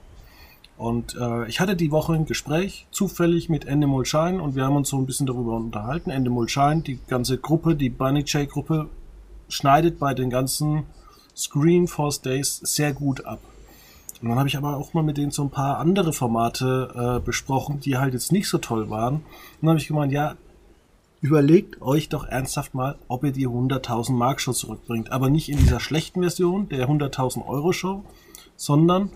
Speaker 1: Und äh, ich hatte die Woche ein Gespräch zufällig mit Endemol Shine und wir haben uns so ein bisschen darüber unterhalten. Endemol Shine, die ganze Gruppe, die Bunny J Gruppe, schneidet bei den ganzen Screen Force Days sehr gut ab. Und dann habe ich aber auch mal mit denen so ein paar andere Formate äh, besprochen, die halt jetzt nicht so toll waren. Und dann habe ich gemeint, ja, überlegt euch doch ernsthaft mal, ob ihr die 100.000 Mark Show zurückbringt. Aber nicht in dieser schlechten Version der 100.000 Euro Show, sondern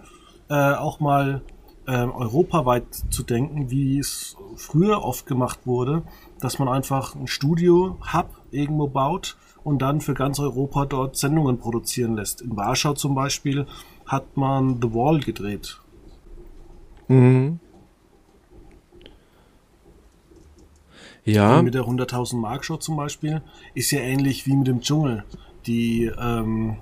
Speaker 1: äh, auch mal äh, europaweit zu denken, wie es früher oft gemacht wurde, dass man einfach ein Studio-Hub irgendwo baut und dann für ganz Europa dort Sendungen produzieren lässt. In Warschau zum Beispiel hat man The Wall gedreht. Mhm. Ja. mit der 100.000 Mark Show zum Beispiel ist ja ähnlich wie mit dem Dschungel. Die, ähm,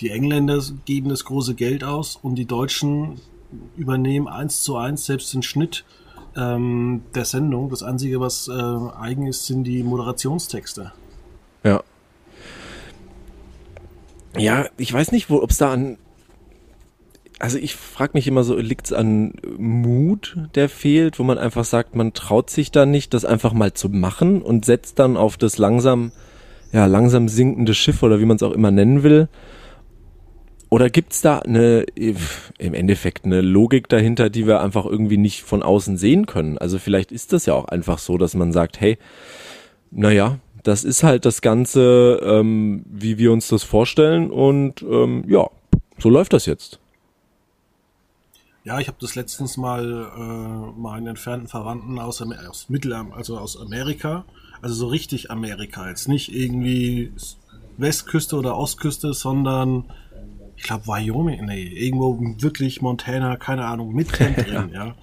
Speaker 1: die Engländer geben das große Geld aus und die Deutschen übernehmen eins zu eins selbst den Schnitt ähm, der Sendung. Das Einzige, was äh, eigen ist, sind die Moderationstexte.
Speaker 2: Ja. Ja, ich weiß nicht, ob es da an also ich frage mich immer so, liegt es an Mut, der fehlt, wo man einfach sagt, man traut sich da nicht, das einfach mal zu machen und setzt dann auf das langsam, ja, langsam sinkende Schiff oder wie man es auch immer nennen will. Oder gibt's da eine, im Endeffekt eine Logik dahinter, die wir einfach irgendwie nicht von außen sehen können? Also vielleicht ist das ja auch einfach so, dass man sagt, hey, naja, das ist halt das Ganze, ähm, wie wir uns das vorstellen und ähm, ja, so läuft das jetzt.
Speaker 1: Ja, ich habe das letztens mal äh, meinen entfernten Verwandten aus, Amer aus Mittelamerika, also aus Amerika, also so richtig Amerika, jetzt nicht irgendwie Westküste oder Ostküste, sondern ich glaube Wyoming, nee, irgendwo wirklich Montana, keine Ahnung, mit drin, ja.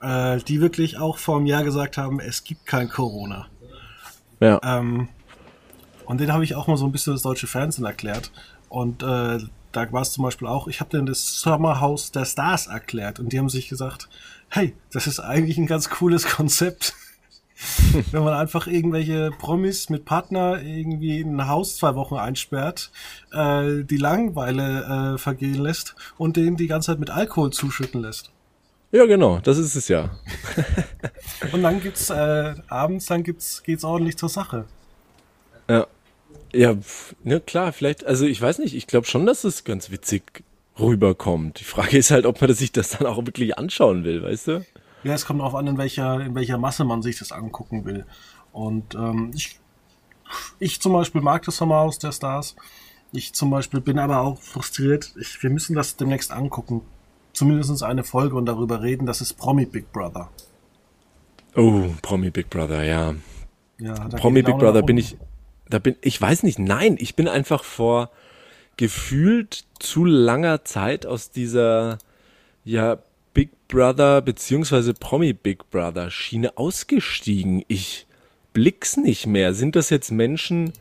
Speaker 1: ja. Äh, die wirklich auch vor einem Jahr gesagt haben, es gibt kein Corona. Ja. Ähm, und den habe ich auch mal so ein bisschen das deutsche Fernsehen erklärt. Und äh, da war es zum Beispiel auch, ich habe denen das Sommerhaus der Stars erklärt und die haben sich gesagt, hey, das ist eigentlich ein ganz cooles Konzept. wenn man einfach irgendwelche Promis mit Partner irgendwie in ein Haus zwei Wochen einsperrt, äh, die Langeweile äh, vergehen lässt und denen die ganze Zeit mit Alkohol zuschütten lässt.
Speaker 2: Ja, genau, das ist es ja.
Speaker 1: und dann gibt's äh, abends, dann gibt's geht's ordentlich zur Sache.
Speaker 2: Ja. Ja, ne, klar, vielleicht, also ich weiß nicht, ich glaube schon, dass es ganz witzig rüberkommt. Die Frage ist halt, ob man sich das dann auch wirklich anschauen will, weißt du?
Speaker 1: Ja, es kommt darauf an, in welcher, in welcher Masse man sich das angucken will. Und ähm, ich, ich zum Beispiel mag das Sommerhaus der Stars. Ich zum Beispiel bin aber auch frustriert. Ich, wir müssen das demnächst angucken. Zumindest eine Folge und darüber reden. Das ist Promi Big Brother.
Speaker 2: Oh, Promi Big Brother, ja. ja Promi Big Brother bin ich, da bin, ich weiß nicht, nein, ich bin einfach vor gefühlt zu langer Zeit aus dieser, ja, Big Brother beziehungsweise Promi Big Brother Schiene ausgestiegen. Ich blick's nicht mehr. Sind das jetzt Menschen,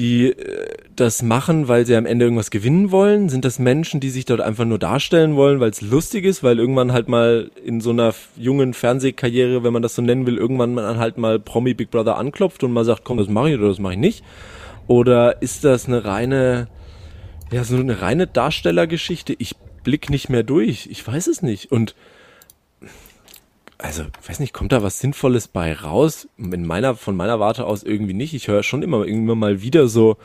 Speaker 2: die äh, das machen, weil sie am Ende irgendwas gewinnen wollen? Sind das Menschen, die sich dort einfach nur darstellen wollen, weil es lustig ist, weil irgendwann halt mal in so einer jungen Fernsehkarriere, wenn man das so nennen will, irgendwann man halt mal Promi Big Brother anklopft und mal sagt, komm, das mache ich oder das mache ich nicht? Oder ist das eine reine, ja, so eine reine Darstellergeschichte? Ich blick nicht mehr durch. Ich weiß es nicht. Und also, weiß nicht, kommt da was Sinnvolles bei raus? In meiner, von meiner Warte aus irgendwie nicht. Ich höre schon immer, immer mal wieder so,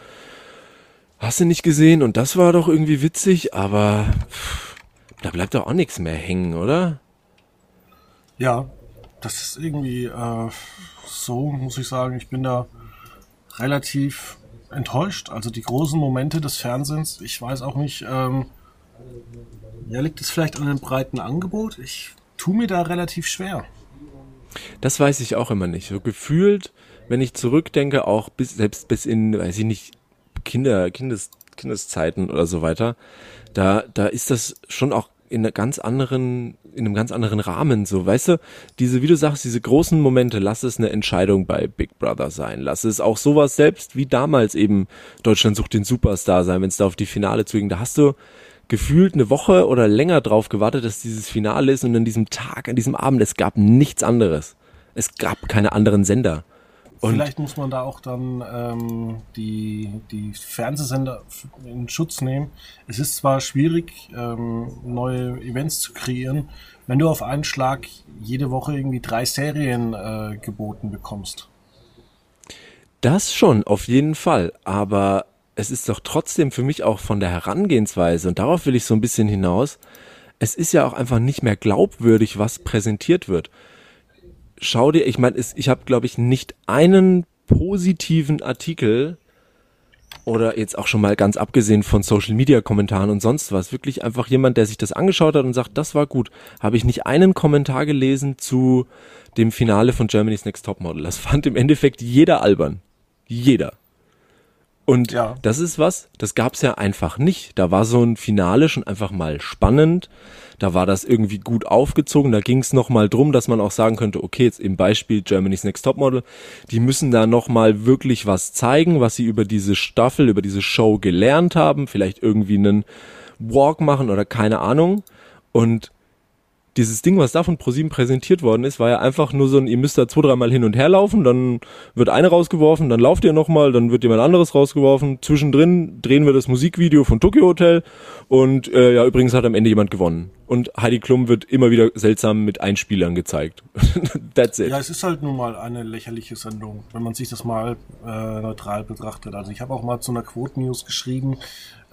Speaker 2: hast du nicht gesehen? Und das war doch irgendwie witzig, aber pff, da bleibt doch auch nichts mehr hängen, oder?
Speaker 1: Ja, das ist irgendwie äh, so, muss ich sagen. Ich bin da relativ enttäuscht. Also die großen Momente des Fernsehens, ich weiß auch nicht, ähm, ja, liegt es vielleicht an einem breiten Angebot? Ich tue mir da relativ schwer.
Speaker 2: Das weiß ich auch immer nicht. So gefühlt, wenn ich zurückdenke, auch bis, selbst bis in, weiß ich nicht, Kinder, Kindes, Kindeszeiten oder so weiter, da, da ist das schon auch in einer ganz anderen, in einem ganz anderen Rahmen so, weißt du, diese, wie du sagst, diese großen Momente, lass es eine Entscheidung bei Big Brother sein, lass es auch sowas selbst wie damals eben Deutschland sucht den Superstar sein, wenn es da auf die Finale zuging, da hast du gefühlt eine Woche oder länger drauf gewartet, dass dieses Finale ist und an diesem Tag, an diesem Abend, es gab nichts anderes. Es gab keine anderen Sender.
Speaker 1: Und Vielleicht muss man da auch dann ähm, die, die Fernsehsender in Schutz nehmen. Es ist zwar schwierig, ähm, neue Events zu kreieren, wenn du auf einen Schlag jede Woche irgendwie drei Serien äh, geboten bekommst.
Speaker 2: Das schon, auf jeden Fall. Aber es ist doch trotzdem für mich auch von der Herangehensweise, und darauf will ich so ein bisschen hinaus, es ist ja auch einfach nicht mehr glaubwürdig, was präsentiert wird. Schau dir, ich meine, ich habe, glaube ich, nicht einen positiven Artikel oder jetzt auch schon mal ganz abgesehen von Social Media Kommentaren und sonst was, wirklich einfach jemand, der sich das angeschaut hat und sagt, das war gut, habe ich nicht einen Kommentar gelesen zu dem Finale von Germany's Next Topmodel. Das fand im Endeffekt jeder albern. Jeder. Und ja. das ist was, das gab's ja einfach nicht. Da war so ein Finale schon einfach mal spannend. Da war das irgendwie gut aufgezogen. Da ging's noch mal drum, dass man auch sagen könnte, okay, jetzt im Beispiel Germany's Next Topmodel, die müssen da noch mal wirklich was zeigen, was sie über diese Staffel, über diese Show gelernt haben. Vielleicht irgendwie einen Walk machen oder keine Ahnung. Und dieses Ding, was da von ProSieben präsentiert worden ist, war ja einfach nur so ein, ihr müsst da zwei, dreimal hin und her laufen, dann wird eine rausgeworfen, dann lauft ihr nochmal, dann wird jemand anderes rausgeworfen. Zwischendrin drehen wir das Musikvideo von Tokyo Hotel und äh, ja, übrigens hat am Ende jemand gewonnen. Und Heidi Klum wird immer wieder seltsam mit Einspielern gezeigt.
Speaker 1: That's it. Ja, es ist halt nun mal eine lächerliche Sendung, wenn man sich das mal äh, neutral betrachtet. Also ich habe auch mal zu einer Quote News geschrieben,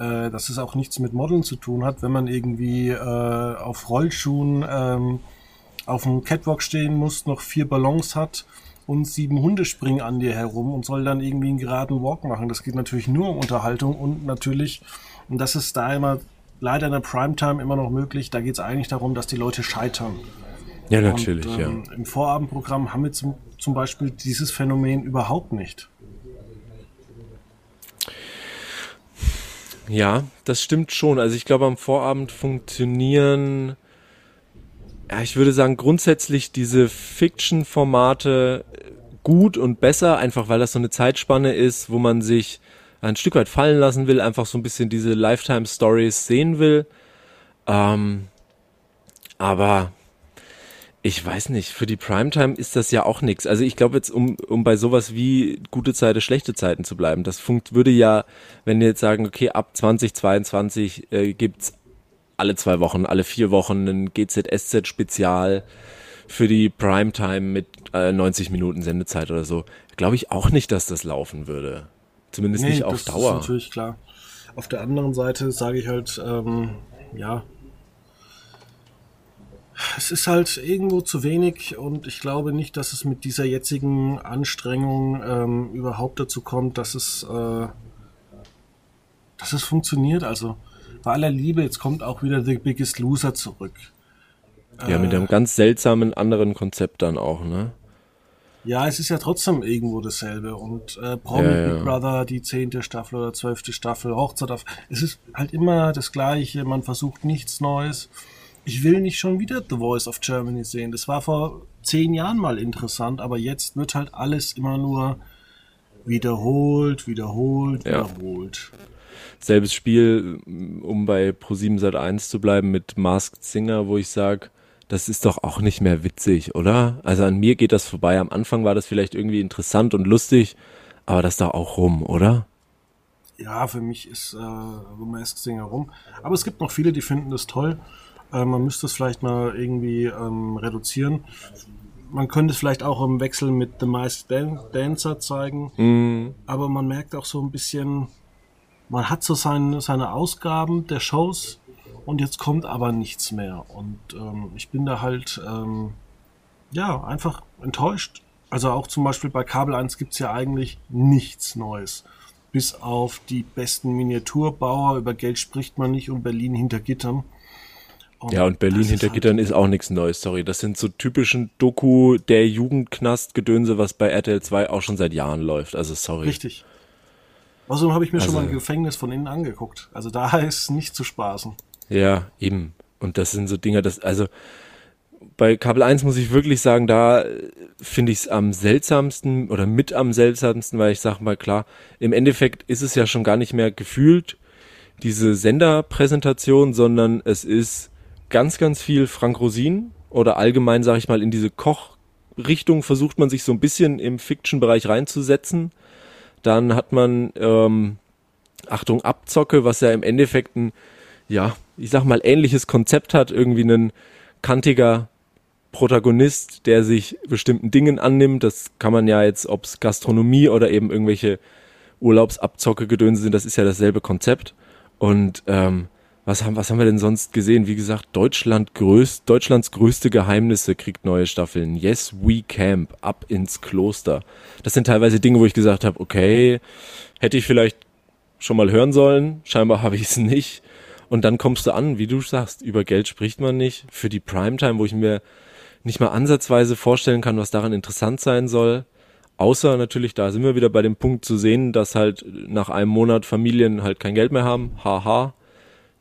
Speaker 1: äh, dass es auch nichts mit Modeln zu tun hat, wenn man irgendwie äh, auf Rollschuhen ähm, auf dem Catwalk stehen muss, noch vier Ballons hat und sieben Hunde springen an dir herum und soll dann irgendwie einen geraden Walk machen. Das geht natürlich nur um Unterhaltung und natürlich, und das ist da immer leider in der Primetime immer noch möglich, da geht es eigentlich darum, dass die Leute scheitern.
Speaker 2: Ja, natürlich, und, ähm,
Speaker 1: ja. Im Vorabendprogramm haben wir zum, zum Beispiel dieses Phänomen überhaupt nicht.
Speaker 2: Ja, das stimmt schon. Also ich glaube, am Vorabend funktionieren, ja, ich würde sagen, grundsätzlich diese Fiction-Formate gut und besser, einfach weil das so eine Zeitspanne ist, wo man sich ein Stück weit fallen lassen will, einfach so ein bisschen diese Lifetime-Stories sehen will. Ähm, aber Ich weiß nicht, für die Primetime ist das ja auch nichts. Also ich glaube jetzt, um, um bei sowas wie gute Zeiten, schlechte Zeiten zu bleiben, das funkt, würde ja, wenn wir jetzt sagen, okay, ab 2022 äh, gibt's alle zwei Wochen, alle vier Wochen ein GZSZ-Spezial für die Primetime mit äh, 90 Minuten Sendezeit oder so. Glaube ich auch nicht, dass das laufen würde. Zumindest nee, nicht auf
Speaker 1: das
Speaker 2: Dauer.
Speaker 1: Das ist natürlich klar. Auf der anderen Seite sage ich halt, ähm, ja, es ist halt irgendwo zu wenig und ich glaube nicht, dass es mit dieser jetzigen Anstrengung ähm, überhaupt dazu kommt, dass es, äh, dass es funktioniert. Also bei aller Liebe, jetzt kommt auch wieder The Biggest Loser zurück.
Speaker 2: Ja, mit einem ganz seltsamen anderen Konzept dann auch, ne?
Speaker 1: Ja, es ist ja trotzdem irgendwo dasselbe. Und äh, Promi ja, ja. Big Brother, die zehnte Staffel oder zwölfte Staffel, Hochzeit auf. Es ist halt immer das Gleiche, man versucht nichts Neues ich will nicht schon wieder The Voice of Germany sehen. Das war vor zehn Jahren mal interessant, aber jetzt wird halt alles immer nur wiederholt, wiederholt, ja. wiederholt.
Speaker 2: Selbes Spiel, um bei Pro7 Sat 1 zu bleiben, mit Masked Singer, wo ich sage, das ist doch auch nicht mehr witzig, oder? Also an mir geht das vorbei. Am Anfang war das vielleicht irgendwie interessant und lustig, aber das ist doch auch rum, oder?
Speaker 1: Ja, für mich ist äh, Masked Singer rum. Aber es gibt noch viele, die finden das toll. Äh, man müsste es vielleicht mal irgendwie ähm, reduzieren. Man könnte es vielleicht auch im Wechsel mit The Mice Dan Dancer zeigen. Mm. Aber man merkt auch so ein bisschen, man hat so seine, seine Ausgaben der Shows und jetzt kommt aber nichts mehr. Und ähm, ich bin da halt, ähm, ja, einfach enttäuscht. Also auch zum Beispiel bei Kabel 1 gibt's ja eigentlich nichts Neues. Bis auf die besten Miniaturbauer, über Geld spricht man nicht und Berlin hinter Gittern.
Speaker 2: Und ja, und Berlin hinter halt Gittern ist auch nichts Neues, sorry. Das sind so typischen Doku der Jugendknast-Gedönse, was bei RTL 2 auch schon seit Jahren läuft. Also sorry.
Speaker 1: Richtig. Außerdem habe ich mir also, schon mal ein Gefängnis von innen angeguckt. Also da ist nicht zu spaßen.
Speaker 2: Ja, eben. Und das sind so Dinger, das, also bei Kabel 1 muss ich wirklich sagen, da finde ich es am seltsamsten oder mit am seltsamsten, weil ich sage mal klar, im Endeffekt ist es ja schon gar nicht mehr gefühlt diese Senderpräsentation, sondern es ist ganz, ganz viel Frank Rosin oder allgemein, sage ich mal, in diese Kochrichtung versucht man sich so ein bisschen im Fiction-Bereich reinzusetzen. Dann hat man, ähm, Achtung, Abzocke, was ja im Endeffekt ein, ja, ich sag mal, ähnliches Konzept hat, irgendwie ein kantiger Protagonist, der sich bestimmten Dingen annimmt. Das kann man ja jetzt, ob es Gastronomie oder eben irgendwelche Urlaubsabzocke-Gedönse sind, das ist ja dasselbe Konzept. Und ähm, was haben, was haben wir denn sonst gesehen? Wie gesagt, Deutschland größt, Deutschlands größte Geheimnisse kriegt neue Staffeln. Yes, we camp, ab ins Kloster. Das sind teilweise Dinge, wo ich gesagt habe, okay, hätte ich vielleicht schon mal hören sollen. Scheinbar habe ich es nicht. Und dann kommst du an, wie du sagst, über Geld spricht man nicht. Für die Primetime, wo ich mir nicht mal ansatzweise vorstellen kann, was daran interessant sein soll. Außer natürlich, da sind wir wieder bei dem Punkt zu sehen, dass halt nach einem Monat Familien halt kein Geld mehr haben. Haha.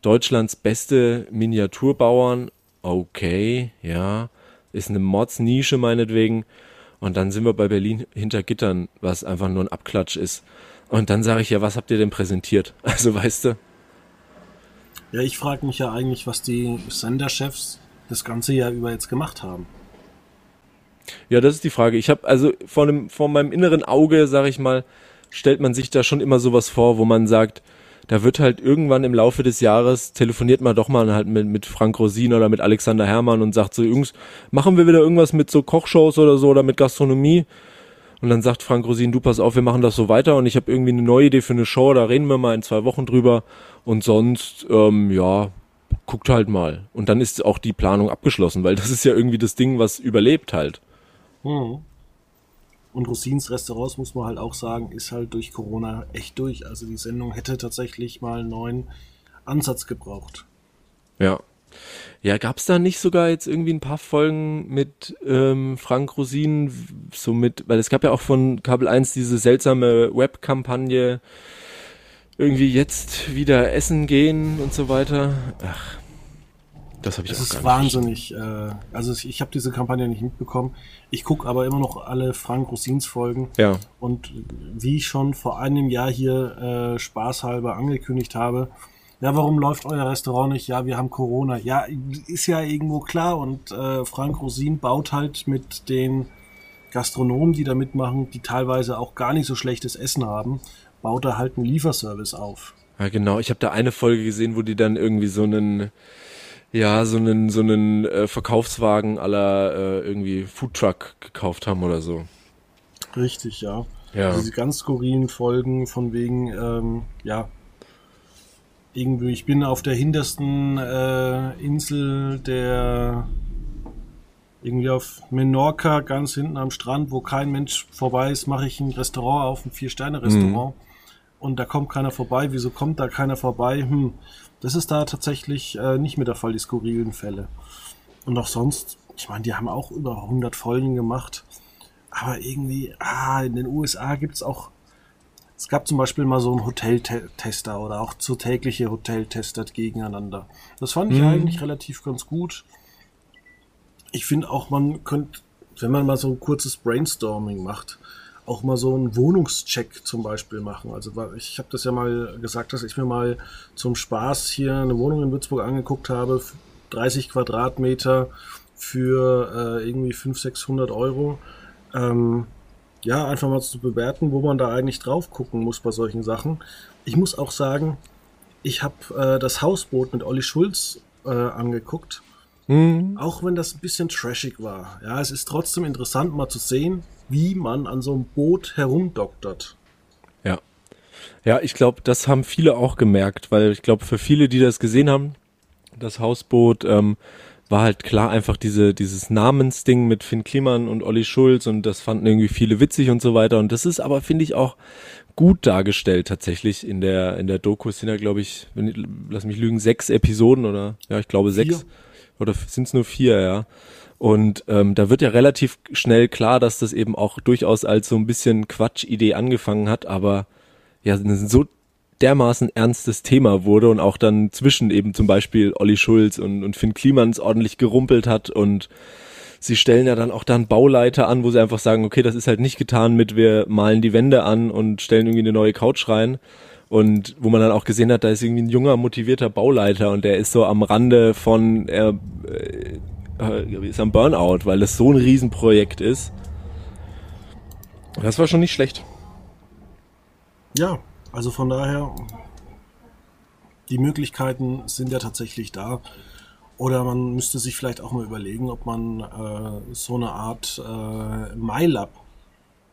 Speaker 2: Deutschlands beste Miniaturbauern, okay, ja, ist eine Mods-Nische meinetwegen. Und dann sind wir bei Berlin hinter Gittern, was einfach nur ein Abklatsch ist. Und dann sage ich ja, was habt ihr denn präsentiert? Also weißt du?
Speaker 1: Ja, ich frage mich ja eigentlich, was die Senderchefs das ganze Jahr über jetzt gemacht haben.
Speaker 2: Ja, das ist die Frage. Ich habe also vor, einem, vor meinem inneren Auge, sage ich mal, stellt man sich da schon immer sowas vor, wo man sagt, da wird halt irgendwann im Laufe des Jahres telefoniert man doch mal halt mit, mit Frank Rosin oder mit Alexander Herrmann und sagt so, Jungs, machen wir wieder irgendwas mit so Kochshows oder so oder mit Gastronomie? Und dann sagt Frank Rosin, du pass auf, wir machen das so weiter und ich habe irgendwie eine neue Idee für eine Show, da reden wir mal in zwei Wochen drüber und sonst, ähm, ja, guckt halt mal. Und dann ist auch die Planung abgeschlossen, weil das ist ja irgendwie das Ding, was überlebt halt.
Speaker 1: Hm. Und Rosins Restaurants, muss man halt auch sagen, ist halt durch Corona echt durch. Also die Sendung hätte tatsächlich mal einen neuen Ansatz gebraucht.
Speaker 2: Ja. Ja, gab's da nicht sogar jetzt irgendwie ein paar Folgen mit ähm, Frank Rosin, so mit, weil es gab ja auch von Kabel 1 diese seltsame Webkampagne, irgendwie jetzt wieder essen gehen und so weiter. Ach,
Speaker 1: das habe ich das auch ist wahnsinnig. Äh, also ich habe diese Kampagne nicht mitbekommen. Ich gucke aber immer noch alle Frank Rossins Folgen.
Speaker 2: Ja.
Speaker 1: Und wie ich schon vor einem Jahr hier äh, spaßhalber angekündigt habe, ja, warum läuft euer Restaurant nicht? Ja, wir haben Corona. Ja, ist ja irgendwo klar. Und äh, Frank Rosin baut halt mit den Gastronomen, die da mitmachen, die teilweise auch gar nicht so schlechtes Essen haben, baut er halt einen Lieferservice auf.
Speaker 2: Ja, genau. Ich habe da eine Folge gesehen, wo die dann irgendwie so einen, ja, so einen, so einen äh, Verkaufswagen aller äh, irgendwie Foodtruck gekauft haben oder so.
Speaker 1: Richtig, ja. Ja. Also diese ganz skurrilen Folgen von wegen, ähm, ja, irgendwie, ich bin auf der hintersten äh, Insel der irgendwie auf Menorca ganz hinten am Strand, wo kein Mensch vorbei ist, mache ich ein Restaurant auf, ein Vier-Sterne-Restaurant. Mhm. Und da kommt keiner vorbei. Wieso kommt da keiner vorbei? Hm, das ist da tatsächlich äh, nicht mehr der Fall, die skurrilen Fälle. Und auch sonst, ich meine, die haben auch über 100 Folgen gemacht. Aber irgendwie, ah, in den USA gibt's auch es gab zum Beispiel mal so einen Hoteltester oder auch so tägliche Hoteltester gegeneinander. Das fand ich mhm. eigentlich relativ ganz gut. Ich finde auch, man könnte, wenn man mal so ein kurzes Brainstorming macht, auch mal so einen Wohnungscheck zum Beispiel machen. Also ich habe das ja mal gesagt, dass ich mir mal zum Spaß hier eine Wohnung in Würzburg angeguckt habe, 30 Quadratmeter für äh, irgendwie 500, 600 Euro. Ähm, ja, einfach mal zu bewerten, wo man da eigentlich drauf gucken muss bei solchen Sachen. Ich muss auch sagen, ich habe äh, das Hausboot mit Olli Schulz äh, angeguckt. Mhm. Auch wenn das ein bisschen trashig war. Ja, es ist trotzdem interessant mal zu sehen, wie man an so einem Boot herumdoktert.
Speaker 2: Ja. Ja, ich glaube, das haben viele auch gemerkt, weil ich glaube, für viele, die das gesehen haben, das Hausboot, ähm, war halt klar einfach diese, dieses Namensding mit Finn Kliman und Olli Schulz und das fanden irgendwie viele witzig und so weiter. Und das ist aber, finde ich, auch gut dargestellt tatsächlich in der, in der Doku. Es sind ja, glaube ich, wenn, lass mich lügen, sechs Episoden oder, ja, ich glaube sechs. Vier. Oder sind es nur vier, ja. Und ähm, da wird ja relativ schnell klar, dass das eben auch durchaus als so ein bisschen Quatschidee angefangen hat, aber ja, so dermaßen ernstes Thema wurde und auch dann zwischen eben zum Beispiel Olli Schulz und, und Finn Klimans ordentlich gerumpelt hat und sie stellen ja dann auch dann Bauleiter an, wo sie einfach sagen, okay, das ist halt nicht getan mit, wir malen die Wände an und stellen irgendwie eine neue Couch rein. Und wo man dann auch gesehen hat, da ist irgendwie ein junger, motivierter Bauleiter und der ist so am Rande von, er äh, ist am Burnout, weil das so ein Riesenprojekt ist. Das war schon nicht schlecht.
Speaker 1: Ja, also von daher, die Möglichkeiten sind ja tatsächlich da. Oder man müsste sich vielleicht auch mal überlegen, ob man äh, so eine Art äh, MyLab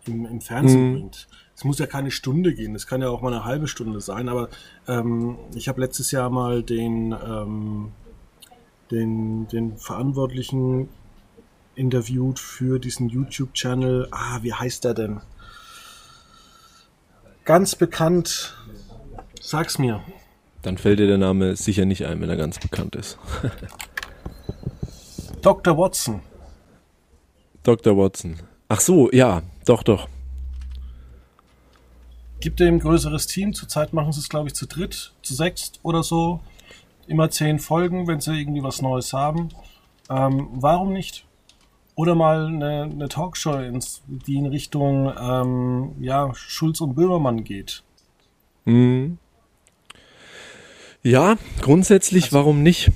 Speaker 1: im, im Fernsehen mhm. bringt. Es muss ja keine Stunde gehen, es kann ja auch mal eine halbe Stunde sein, aber ähm, ich habe letztes Jahr mal den, ähm, den, den Verantwortlichen interviewt für diesen YouTube-Channel. Ah, wie heißt der denn? Ganz bekannt. Sag's mir.
Speaker 2: Dann fällt dir der Name sicher nicht ein, wenn er ganz bekannt ist.
Speaker 1: Dr. Watson.
Speaker 2: Dr. Watson. Ach so, ja, doch, doch.
Speaker 1: Gibt er ein größeres Team. Zurzeit machen sie es, glaube ich, zu dritt, zu sechst oder so. Immer zehn Folgen, wenn sie irgendwie was Neues haben. Ähm, warum nicht? Oder mal eine, eine Talkshow, ins, die in Richtung ähm, ja, Schulz und Böhmermann geht.
Speaker 2: Mhm. Ja, grundsätzlich, also, warum nicht?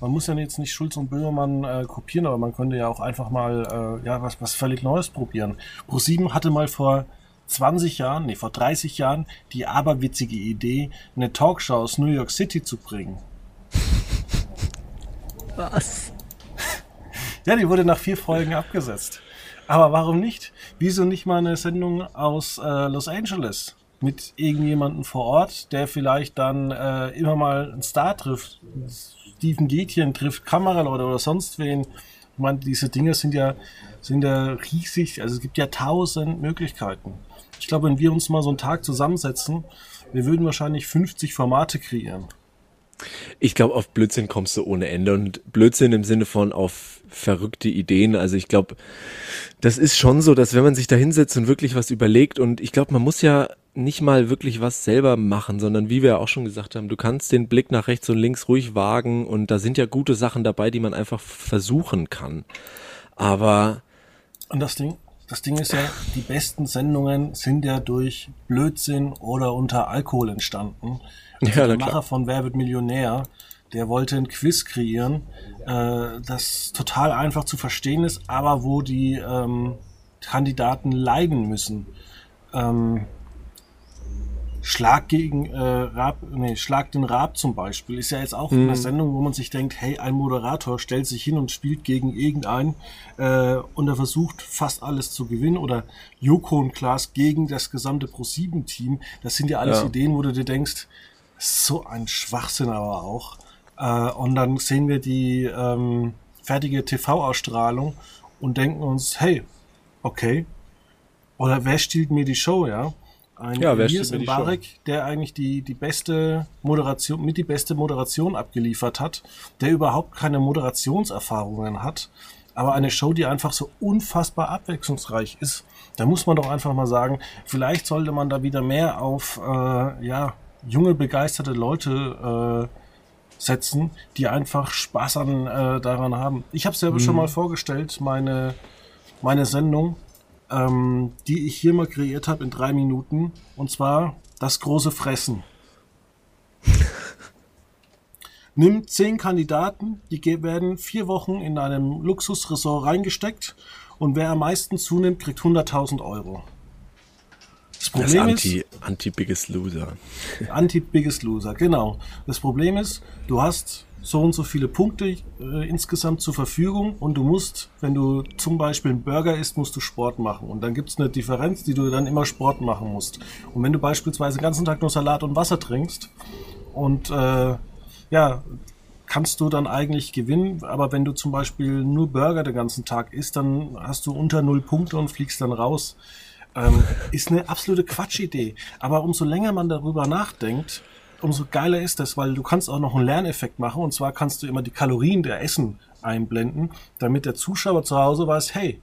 Speaker 1: Man muss ja jetzt nicht Schulz und Böhmermann äh, kopieren, aber man könnte ja auch einfach mal äh, ja, was, was völlig Neues probieren. Pro7 hatte mal vor 20 Jahren, nee, vor 30 Jahren die aberwitzige Idee, eine Talkshow aus New York City zu bringen.
Speaker 2: Was?
Speaker 1: Ja, die wurde nach vier Folgen abgesetzt. Aber warum nicht? Wieso nicht mal eine Sendung aus äh, Los Angeles mit irgendjemandem vor Ort, der vielleicht dann äh, immer mal einen Star trifft, Steven Gätchen trifft Kameraleute oder sonst wen. Ich meine, diese Dinge sind ja, sind ja riesig, also es gibt ja tausend Möglichkeiten. Ich glaube, wenn wir uns mal so einen Tag zusammensetzen, wir würden wahrscheinlich 50 Formate kreieren.
Speaker 2: Ich glaube, auf Blödsinn kommst du ohne Ende und Blödsinn im Sinne von auf verrückte Ideen. Also ich glaube, das ist schon so, dass wenn man sich da hinsetzt und wirklich was überlegt und ich glaube, man muss ja nicht mal wirklich was selber machen, sondern wie wir ja auch schon gesagt haben, du kannst den Blick nach rechts und links ruhig wagen und da sind ja gute Sachen dabei, die man einfach versuchen kann. Aber
Speaker 1: und das Ding, das Ding ist ja, die besten Sendungen sind ja durch Blödsinn oder unter Alkohol entstanden. Also ja, der Macher klar. von Wer wird Millionär, der wollte ein Quiz kreieren, äh, das total einfach zu verstehen ist, aber wo die ähm, Kandidaten leiden müssen. Ähm, Schlag gegen äh, Raab, nee, Schlag den Raab zum Beispiel ist ja jetzt auch mhm. eine Sendung, wo man sich denkt, hey, ein Moderator stellt sich hin und spielt gegen irgendeinen äh, und er versucht fast alles zu gewinnen oder Joko und Klaas gegen das gesamte Pro7-Team. Das sind ja alles ja. Ideen, wo du dir denkst, so ein Schwachsinn aber auch. Äh, und dann sehen wir die ähm, fertige TV-Ausstrahlung und denken uns, hey, okay, oder wer stiehlt mir die Show, ja? Ein ja, Elias Mbarek, der eigentlich die, die beste Moderation, mit die beste Moderation abgeliefert hat, der überhaupt keine Moderationserfahrungen hat, aber eine Show, die einfach so unfassbar abwechslungsreich ist. Da muss man doch einfach mal sagen, vielleicht sollte man da wieder mehr auf äh, ja, junge, begeisterte Leute äh, setzen, die einfach Spaß an äh, daran haben. Ich habe selber mhm. schon mal vorgestellt, meine, meine Sendung ähm, die ich hier mal kreiert habe in drei Minuten. Und zwar das große Fressen. Nimm zehn Kandidaten, die werden vier Wochen in einem Luxusresort reingesteckt und wer am meisten zunimmt, kriegt 100.000 Euro.
Speaker 2: Das Problem das Anti, ist. Anti-Biggest Loser.
Speaker 1: Anti-Biggest Loser, genau. Das Problem ist, du hast so und so viele Punkte äh, insgesamt zur Verfügung und du musst, wenn du zum Beispiel einen Burger isst, musst du Sport machen. Und dann gibt es eine Differenz, die du dann immer Sport machen musst. Und wenn du beispielsweise den ganzen Tag nur Salat und Wasser trinkst und äh, ja, kannst du dann eigentlich gewinnen. Aber wenn du zum Beispiel nur Burger den ganzen Tag isst, dann hast du unter null Punkte und fliegst dann raus. Ähm, ist eine absolute Quatschidee. Aber umso länger man darüber nachdenkt, umso geiler ist das, weil du kannst auch noch einen Lerneffekt machen. Und zwar kannst du immer die Kalorien der Essen einblenden, damit der Zuschauer zu Hause weiß, hey,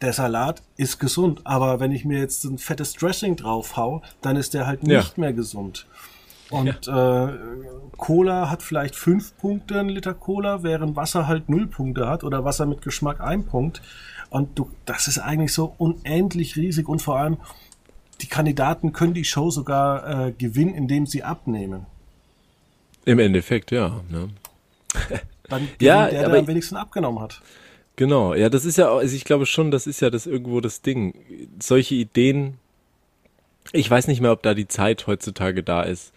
Speaker 1: der Salat ist gesund, aber wenn ich mir jetzt ein fettes Dressing drauf hau, dann ist der halt nicht ja. mehr gesund. Und ja. äh, Cola hat vielleicht fünf Punkte, ein Liter Cola, während Wasser halt null Punkte hat oder Wasser mit Geschmack ein Punkt. Und du, das ist eigentlich so unendlich riesig und vor allem, die Kandidaten können die Show sogar äh, gewinnen, indem sie abnehmen.
Speaker 2: Im Endeffekt, ja. Ne?
Speaker 1: Dann ja, der, der am wenigsten abgenommen hat.
Speaker 2: Genau, ja, das ist ja, also ich glaube schon, das ist ja das irgendwo das Ding. Solche Ideen, ich weiß nicht mehr, ob da die Zeit heutzutage da ist,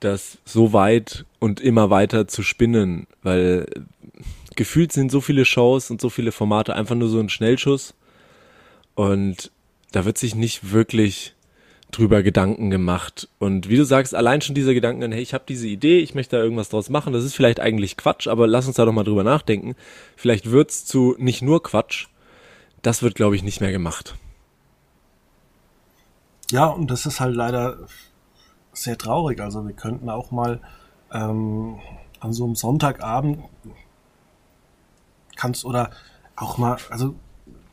Speaker 2: das so weit und immer weiter zu spinnen, weil gefühlt sind so viele Shows und so viele Formate einfach nur so ein Schnellschuss und da wird sich nicht wirklich drüber Gedanken gemacht. Und wie du sagst, allein schon dieser Gedanken, hey, ich habe diese Idee, ich möchte da irgendwas draus machen, das ist vielleicht eigentlich Quatsch, aber lass uns da doch mal drüber nachdenken. Vielleicht wird's zu nicht nur Quatsch. Das wird, glaube ich, nicht mehr gemacht.
Speaker 1: Ja, und das ist halt leider sehr traurig. Also wir könnten auch mal ähm, an so einem Sonntagabend kannst oder auch mal, also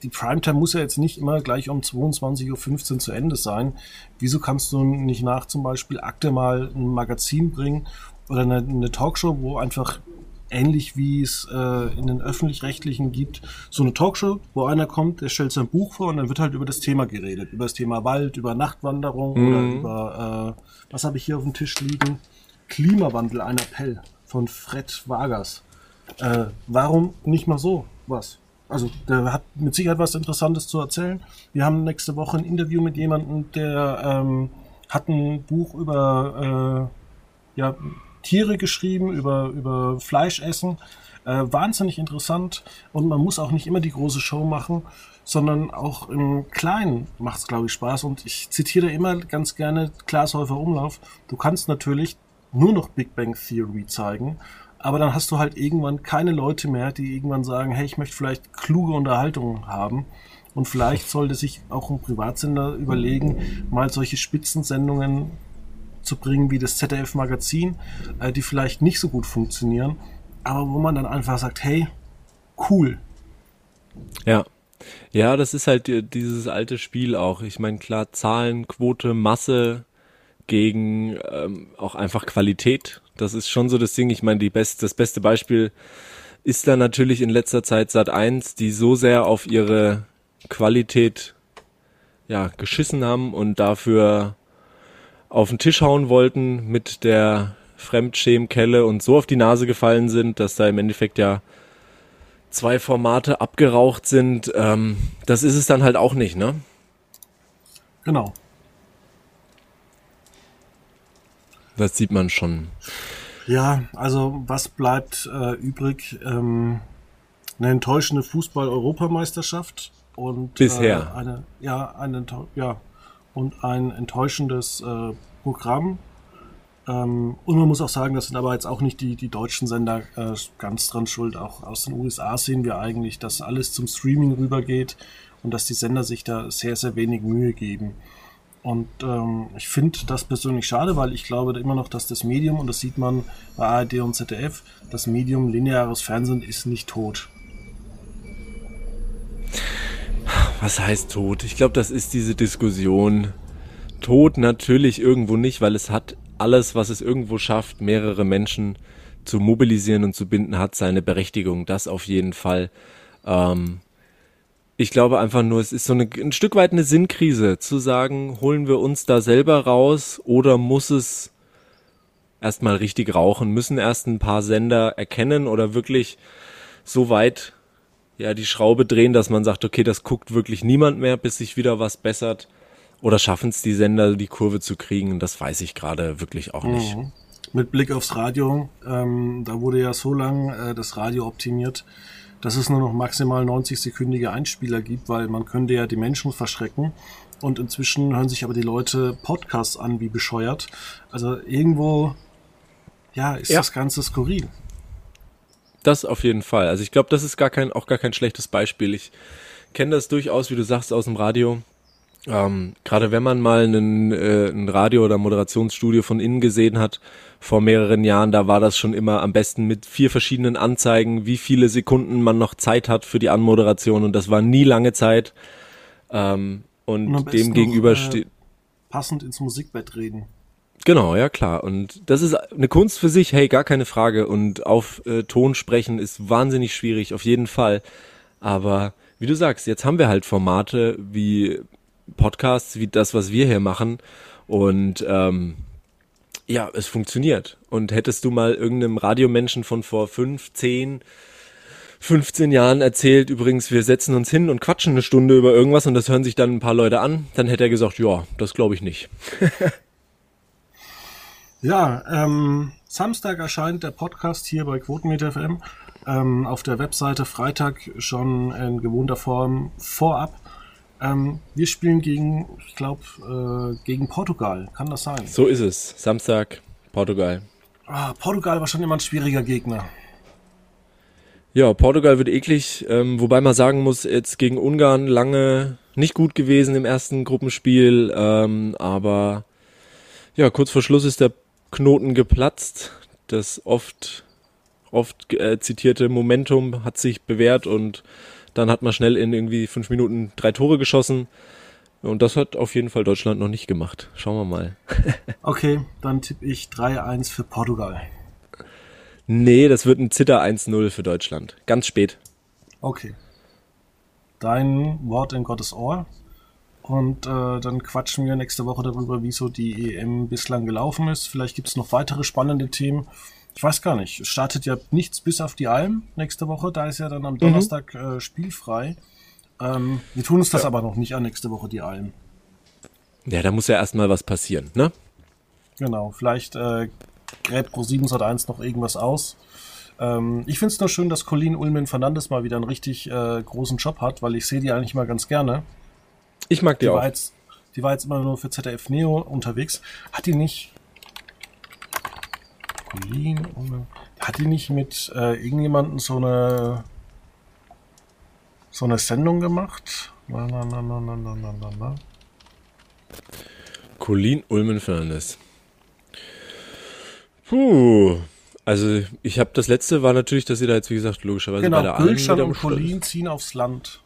Speaker 1: die Primetime muss ja jetzt nicht immer gleich um 22.15 Uhr zu Ende sein. Wieso kannst du nicht nach zum Beispiel Akte mal ein Magazin bringen oder eine, eine Talkshow, wo einfach ähnlich wie es äh, in den öffentlich-rechtlichen gibt, so eine Talkshow, wo einer kommt, der stellt sein Buch vor und dann wird halt über das Thema geredet. Über das Thema Wald, über Nachtwanderung mhm. oder über, äh, was habe ich hier auf dem Tisch liegen? Klimawandel, ein Appell von Fred Vargas. Äh, warum nicht mal so was? Also der hat mit Sicherheit was Interessantes zu erzählen. Wir haben nächste Woche ein Interview mit jemandem, der ähm, hat ein Buch über äh, ja, Tiere geschrieben, über, über Fleischessen. Äh, wahnsinnig interessant und man muss auch nicht immer die große Show machen, sondern auch im Kleinen macht es, glaube ich, Spaß. Und ich zitiere immer ganz gerne Klaas Häufer Umlauf. Du kannst natürlich nur noch Big Bang Theory zeigen aber dann hast du halt irgendwann keine Leute mehr, die irgendwann sagen, hey, ich möchte vielleicht kluge Unterhaltung haben. Und vielleicht sollte sich auch ein Privatsender überlegen, mal solche Spitzensendungen zu bringen wie das ZDF-Magazin, äh, die vielleicht nicht so gut funktionieren, aber wo man dann einfach sagt, hey, cool.
Speaker 2: Ja. Ja, das ist halt dieses alte Spiel auch. Ich meine, klar, Zahlen, Quote, Masse gegen ähm, auch einfach Qualität das ist schon so das Ding. Ich meine, die best, das beste Beispiel ist da natürlich in letzter Zeit Sat 1, die so sehr auf ihre Qualität ja, geschissen haben und dafür auf den Tisch hauen wollten mit der Fremdschämkelle und so auf die Nase gefallen sind, dass da im Endeffekt ja zwei Formate abgeraucht sind. Ähm, das ist es dann halt auch nicht, ne?
Speaker 1: Genau.
Speaker 2: Das sieht man schon.
Speaker 1: Ja, also was bleibt äh, übrig? Ähm, eine enttäuschende Fußball-Europameisterschaft und
Speaker 2: bisher
Speaker 1: äh, eine ja eine ja und ein enttäuschendes äh, Programm. Ähm, und man muss auch sagen, das sind aber jetzt auch nicht die, die deutschen Sender äh, ganz dran schuld. Auch aus den USA sehen wir eigentlich, dass alles zum Streaming rübergeht und dass die Sender sich da sehr, sehr wenig Mühe geben. Und ähm, ich finde das persönlich schade, weil ich glaube immer noch, dass das Medium, und das sieht man bei ARD und ZDF, das Medium lineares Fernsehen ist nicht tot.
Speaker 2: Was heißt tot? Ich glaube, das ist diese Diskussion. Tot natürlich irgendwo nicht, weil es hat alles, was es irgendwo schafft, mehrere Menschen zu mobilisieren und zu binden, hat seine Berechtigung. Das auf jeden Fall. Ähm, ich glaube einfach nur, es ist so eine, ein Stück weit eine Sinnkrise, zu sagen, holen wir uns da selber raus oder muss es erstmal richtig rauchen, müssen erst ein paar Sender erkennen oder wirklich so weit ja die Schraube drehen, dass man sagt, okay, das guckt wirklich niemand mehr, bis sich wieder was bessert. Oder schaffen es die Sender, die Kurve zu kriegen? Das weiß ich gerade wirklich auch nicht. Mhm.
Speaker 1: Mit Blick aufs Radio, ähm, da wurde ja so lange äh, das Radio optimiert, dass es nur noch maximal 90-sekündige Einspieler gibt, weil man könnte ja die Menschen verschrecken. Und inzwischen hören sich aber die Leute Podcasts an wie bescheuert. Also irgendwo, ja, ist ja. das Ganze skurril.
Speaker 2: Das auf jeden Fall. Also ich glaube, das ist gar kein, auch gar kein schlechtes Beispiel. Ich kenne das durchaus, wie du sagst, aus dem Radio. Ähm, Gerade wenn man mal einen, äh, ein Radio- oder Moderationsstudio von innen gesehen hat, vor mehreren Jahren, da war das schon immer am besten mit vier verschiedenen Anzeigen, wie viele Sekunden man noch Zeit hat für die Anmoderation und das war nie lange Zeit. Ähm, und, und dem gegenüber steht. Äh,
Speaker 1: passend ins Musikbett reden.
Speaker 2: Genau, ja klar. Und das ist eine Kunst für sich, hey, gar keine Frage. Und auf äh, Ton sprechen ist wahnsinnig schwierig, auf jeden Fall. Aber wie du sagst, jetzt haben wir halt Formate wie Podcasts, wie das, was wir hier machen. Und ähm, ja, es funktioniert. Und hättest du mal irgendeinem Radiomenschen von vor fünf, zehn, 15 Jahren erzählt, übrigens, wir setzen uns hin und quatschen eine Stunde über irgendwas und das hören sich dann ein paar Leute an, dann hätte er gesagt, ja, das glaube ich nicht.
Speaker 1: ja, ähm, Samstag erscheint der Podcast hier bei Quotenmeter FM. Ähm, auf der Webseite Freitag schon in gewohnter Form vorab. Ähm, wir spielen gegen, ich glaube, äh, gegen Portugal. Kann das sein?
Speaker 2: So ist es. Samstag, Portugal.
Speaker 1: Ah, Portugal war schon immer ein schwieriger Gegner.
Speaker 2: Ja, Portugal wird eklig, ähm, wobei man sagen muss, jetzt gegen Ungarn lange nicht gut gewesen im ersten Gruppenspiel, ähm, aber ja, kurz vor Schluss ist der Knoten geplatzt. Das oft, oft äh, zitierte Momentum hat sich bewährt und dann hat man schnell in irgendwie fünf Minuten drei Tore geschossen. Und das hat auf jeden Fall Deutschland noch nicht gemacht. Schauen wir mal.
Speaker 1: okay, dann tippe ich 3-1 für Portugal.
Speaker 2: Nee, das wird ein Zitter 1-0 für Deutschland. Ganz spät.
Speaker 1: Okay. Dein Wort in Gottes Ohr. Und äh, dann quatschen wir nächste Woche darüber, wie so die EM bislang gelaufen ist. Vielleicht gibt es noch weitere spannende Themen. Ich weiß gar nicht. Es startet ja nichts bis auf die Alm nächste Woche. Da ist ja dann am mhm. Donnerstag mhm. äh, spielfrei. Ähm, wir tun uns das ja. aber noch nicht an nächste Woche, die Alm.
Speaker 2: Ja, da muss ja erstmal was passieren, ne?
Speaker 1: Genau, vielleicht äh, gräbt Pro7 1 noch irgendwas aus. Ähm, ich finde es nur schön, dass Colleen Ulmen Fernandes mal wieder einen richtig äh, großen Job hat, weil ich sehe die eigentlich mal ganz gerne.
Speaker 2: Ich mag die, die auch.
Speaker 1: Jetzt, die war jetzt immer nur für ZDF Neo unterwegs. Hat die nicht Colleen, hat die nicht mit äh, irgendjemandem so eine so eine Sendung gemacht? Na, na, na, na, na, na, na, na.
Speaker 2: Colleen Ulmen Fernandes. Puh. Also ich habe das letzte war natürlich, dass sie da jetzt wie gesagt logischerweise
Speaker 1: genau, bei der Gülschan und Colleen ziehen aufs Land.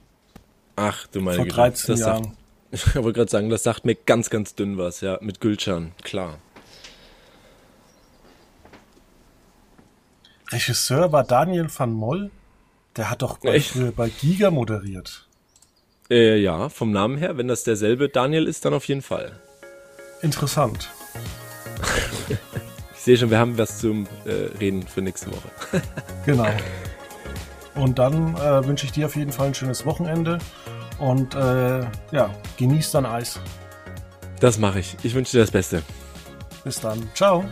Speaker 2: Ach du meine
Speaker 1: Vor 13
Speaker 2: Güte.
Speaker 1: Jahren.
Speaker 2: Sagt, ich wollte gerade sagen, das sagt mir ganz ganz dünn was, ja, mit Gülschan, klar.
Speaker 1: Regisseur war Daniel van Moll. Der hat doch früher bei Giga moderiert.
Speaker 2: Äh, ja, vom Namen her, wenn das derselbe Daniel ist, dann auf jeden Fall.
Speaker 1: Interessant.
Speaker 2: ich sehe schon, wir haben was zum äh, Reden für nächste Woche.
Speaker 1: genau. Und dann äh, wünsche ich dir auf jeden Fall ein schönes Wochenende und äh, ja, genieß dein Eis.
Speaker 2: Das mache ich. Ich wünsche dir das Beste.
Speaker 1: Bis dann. Ciao.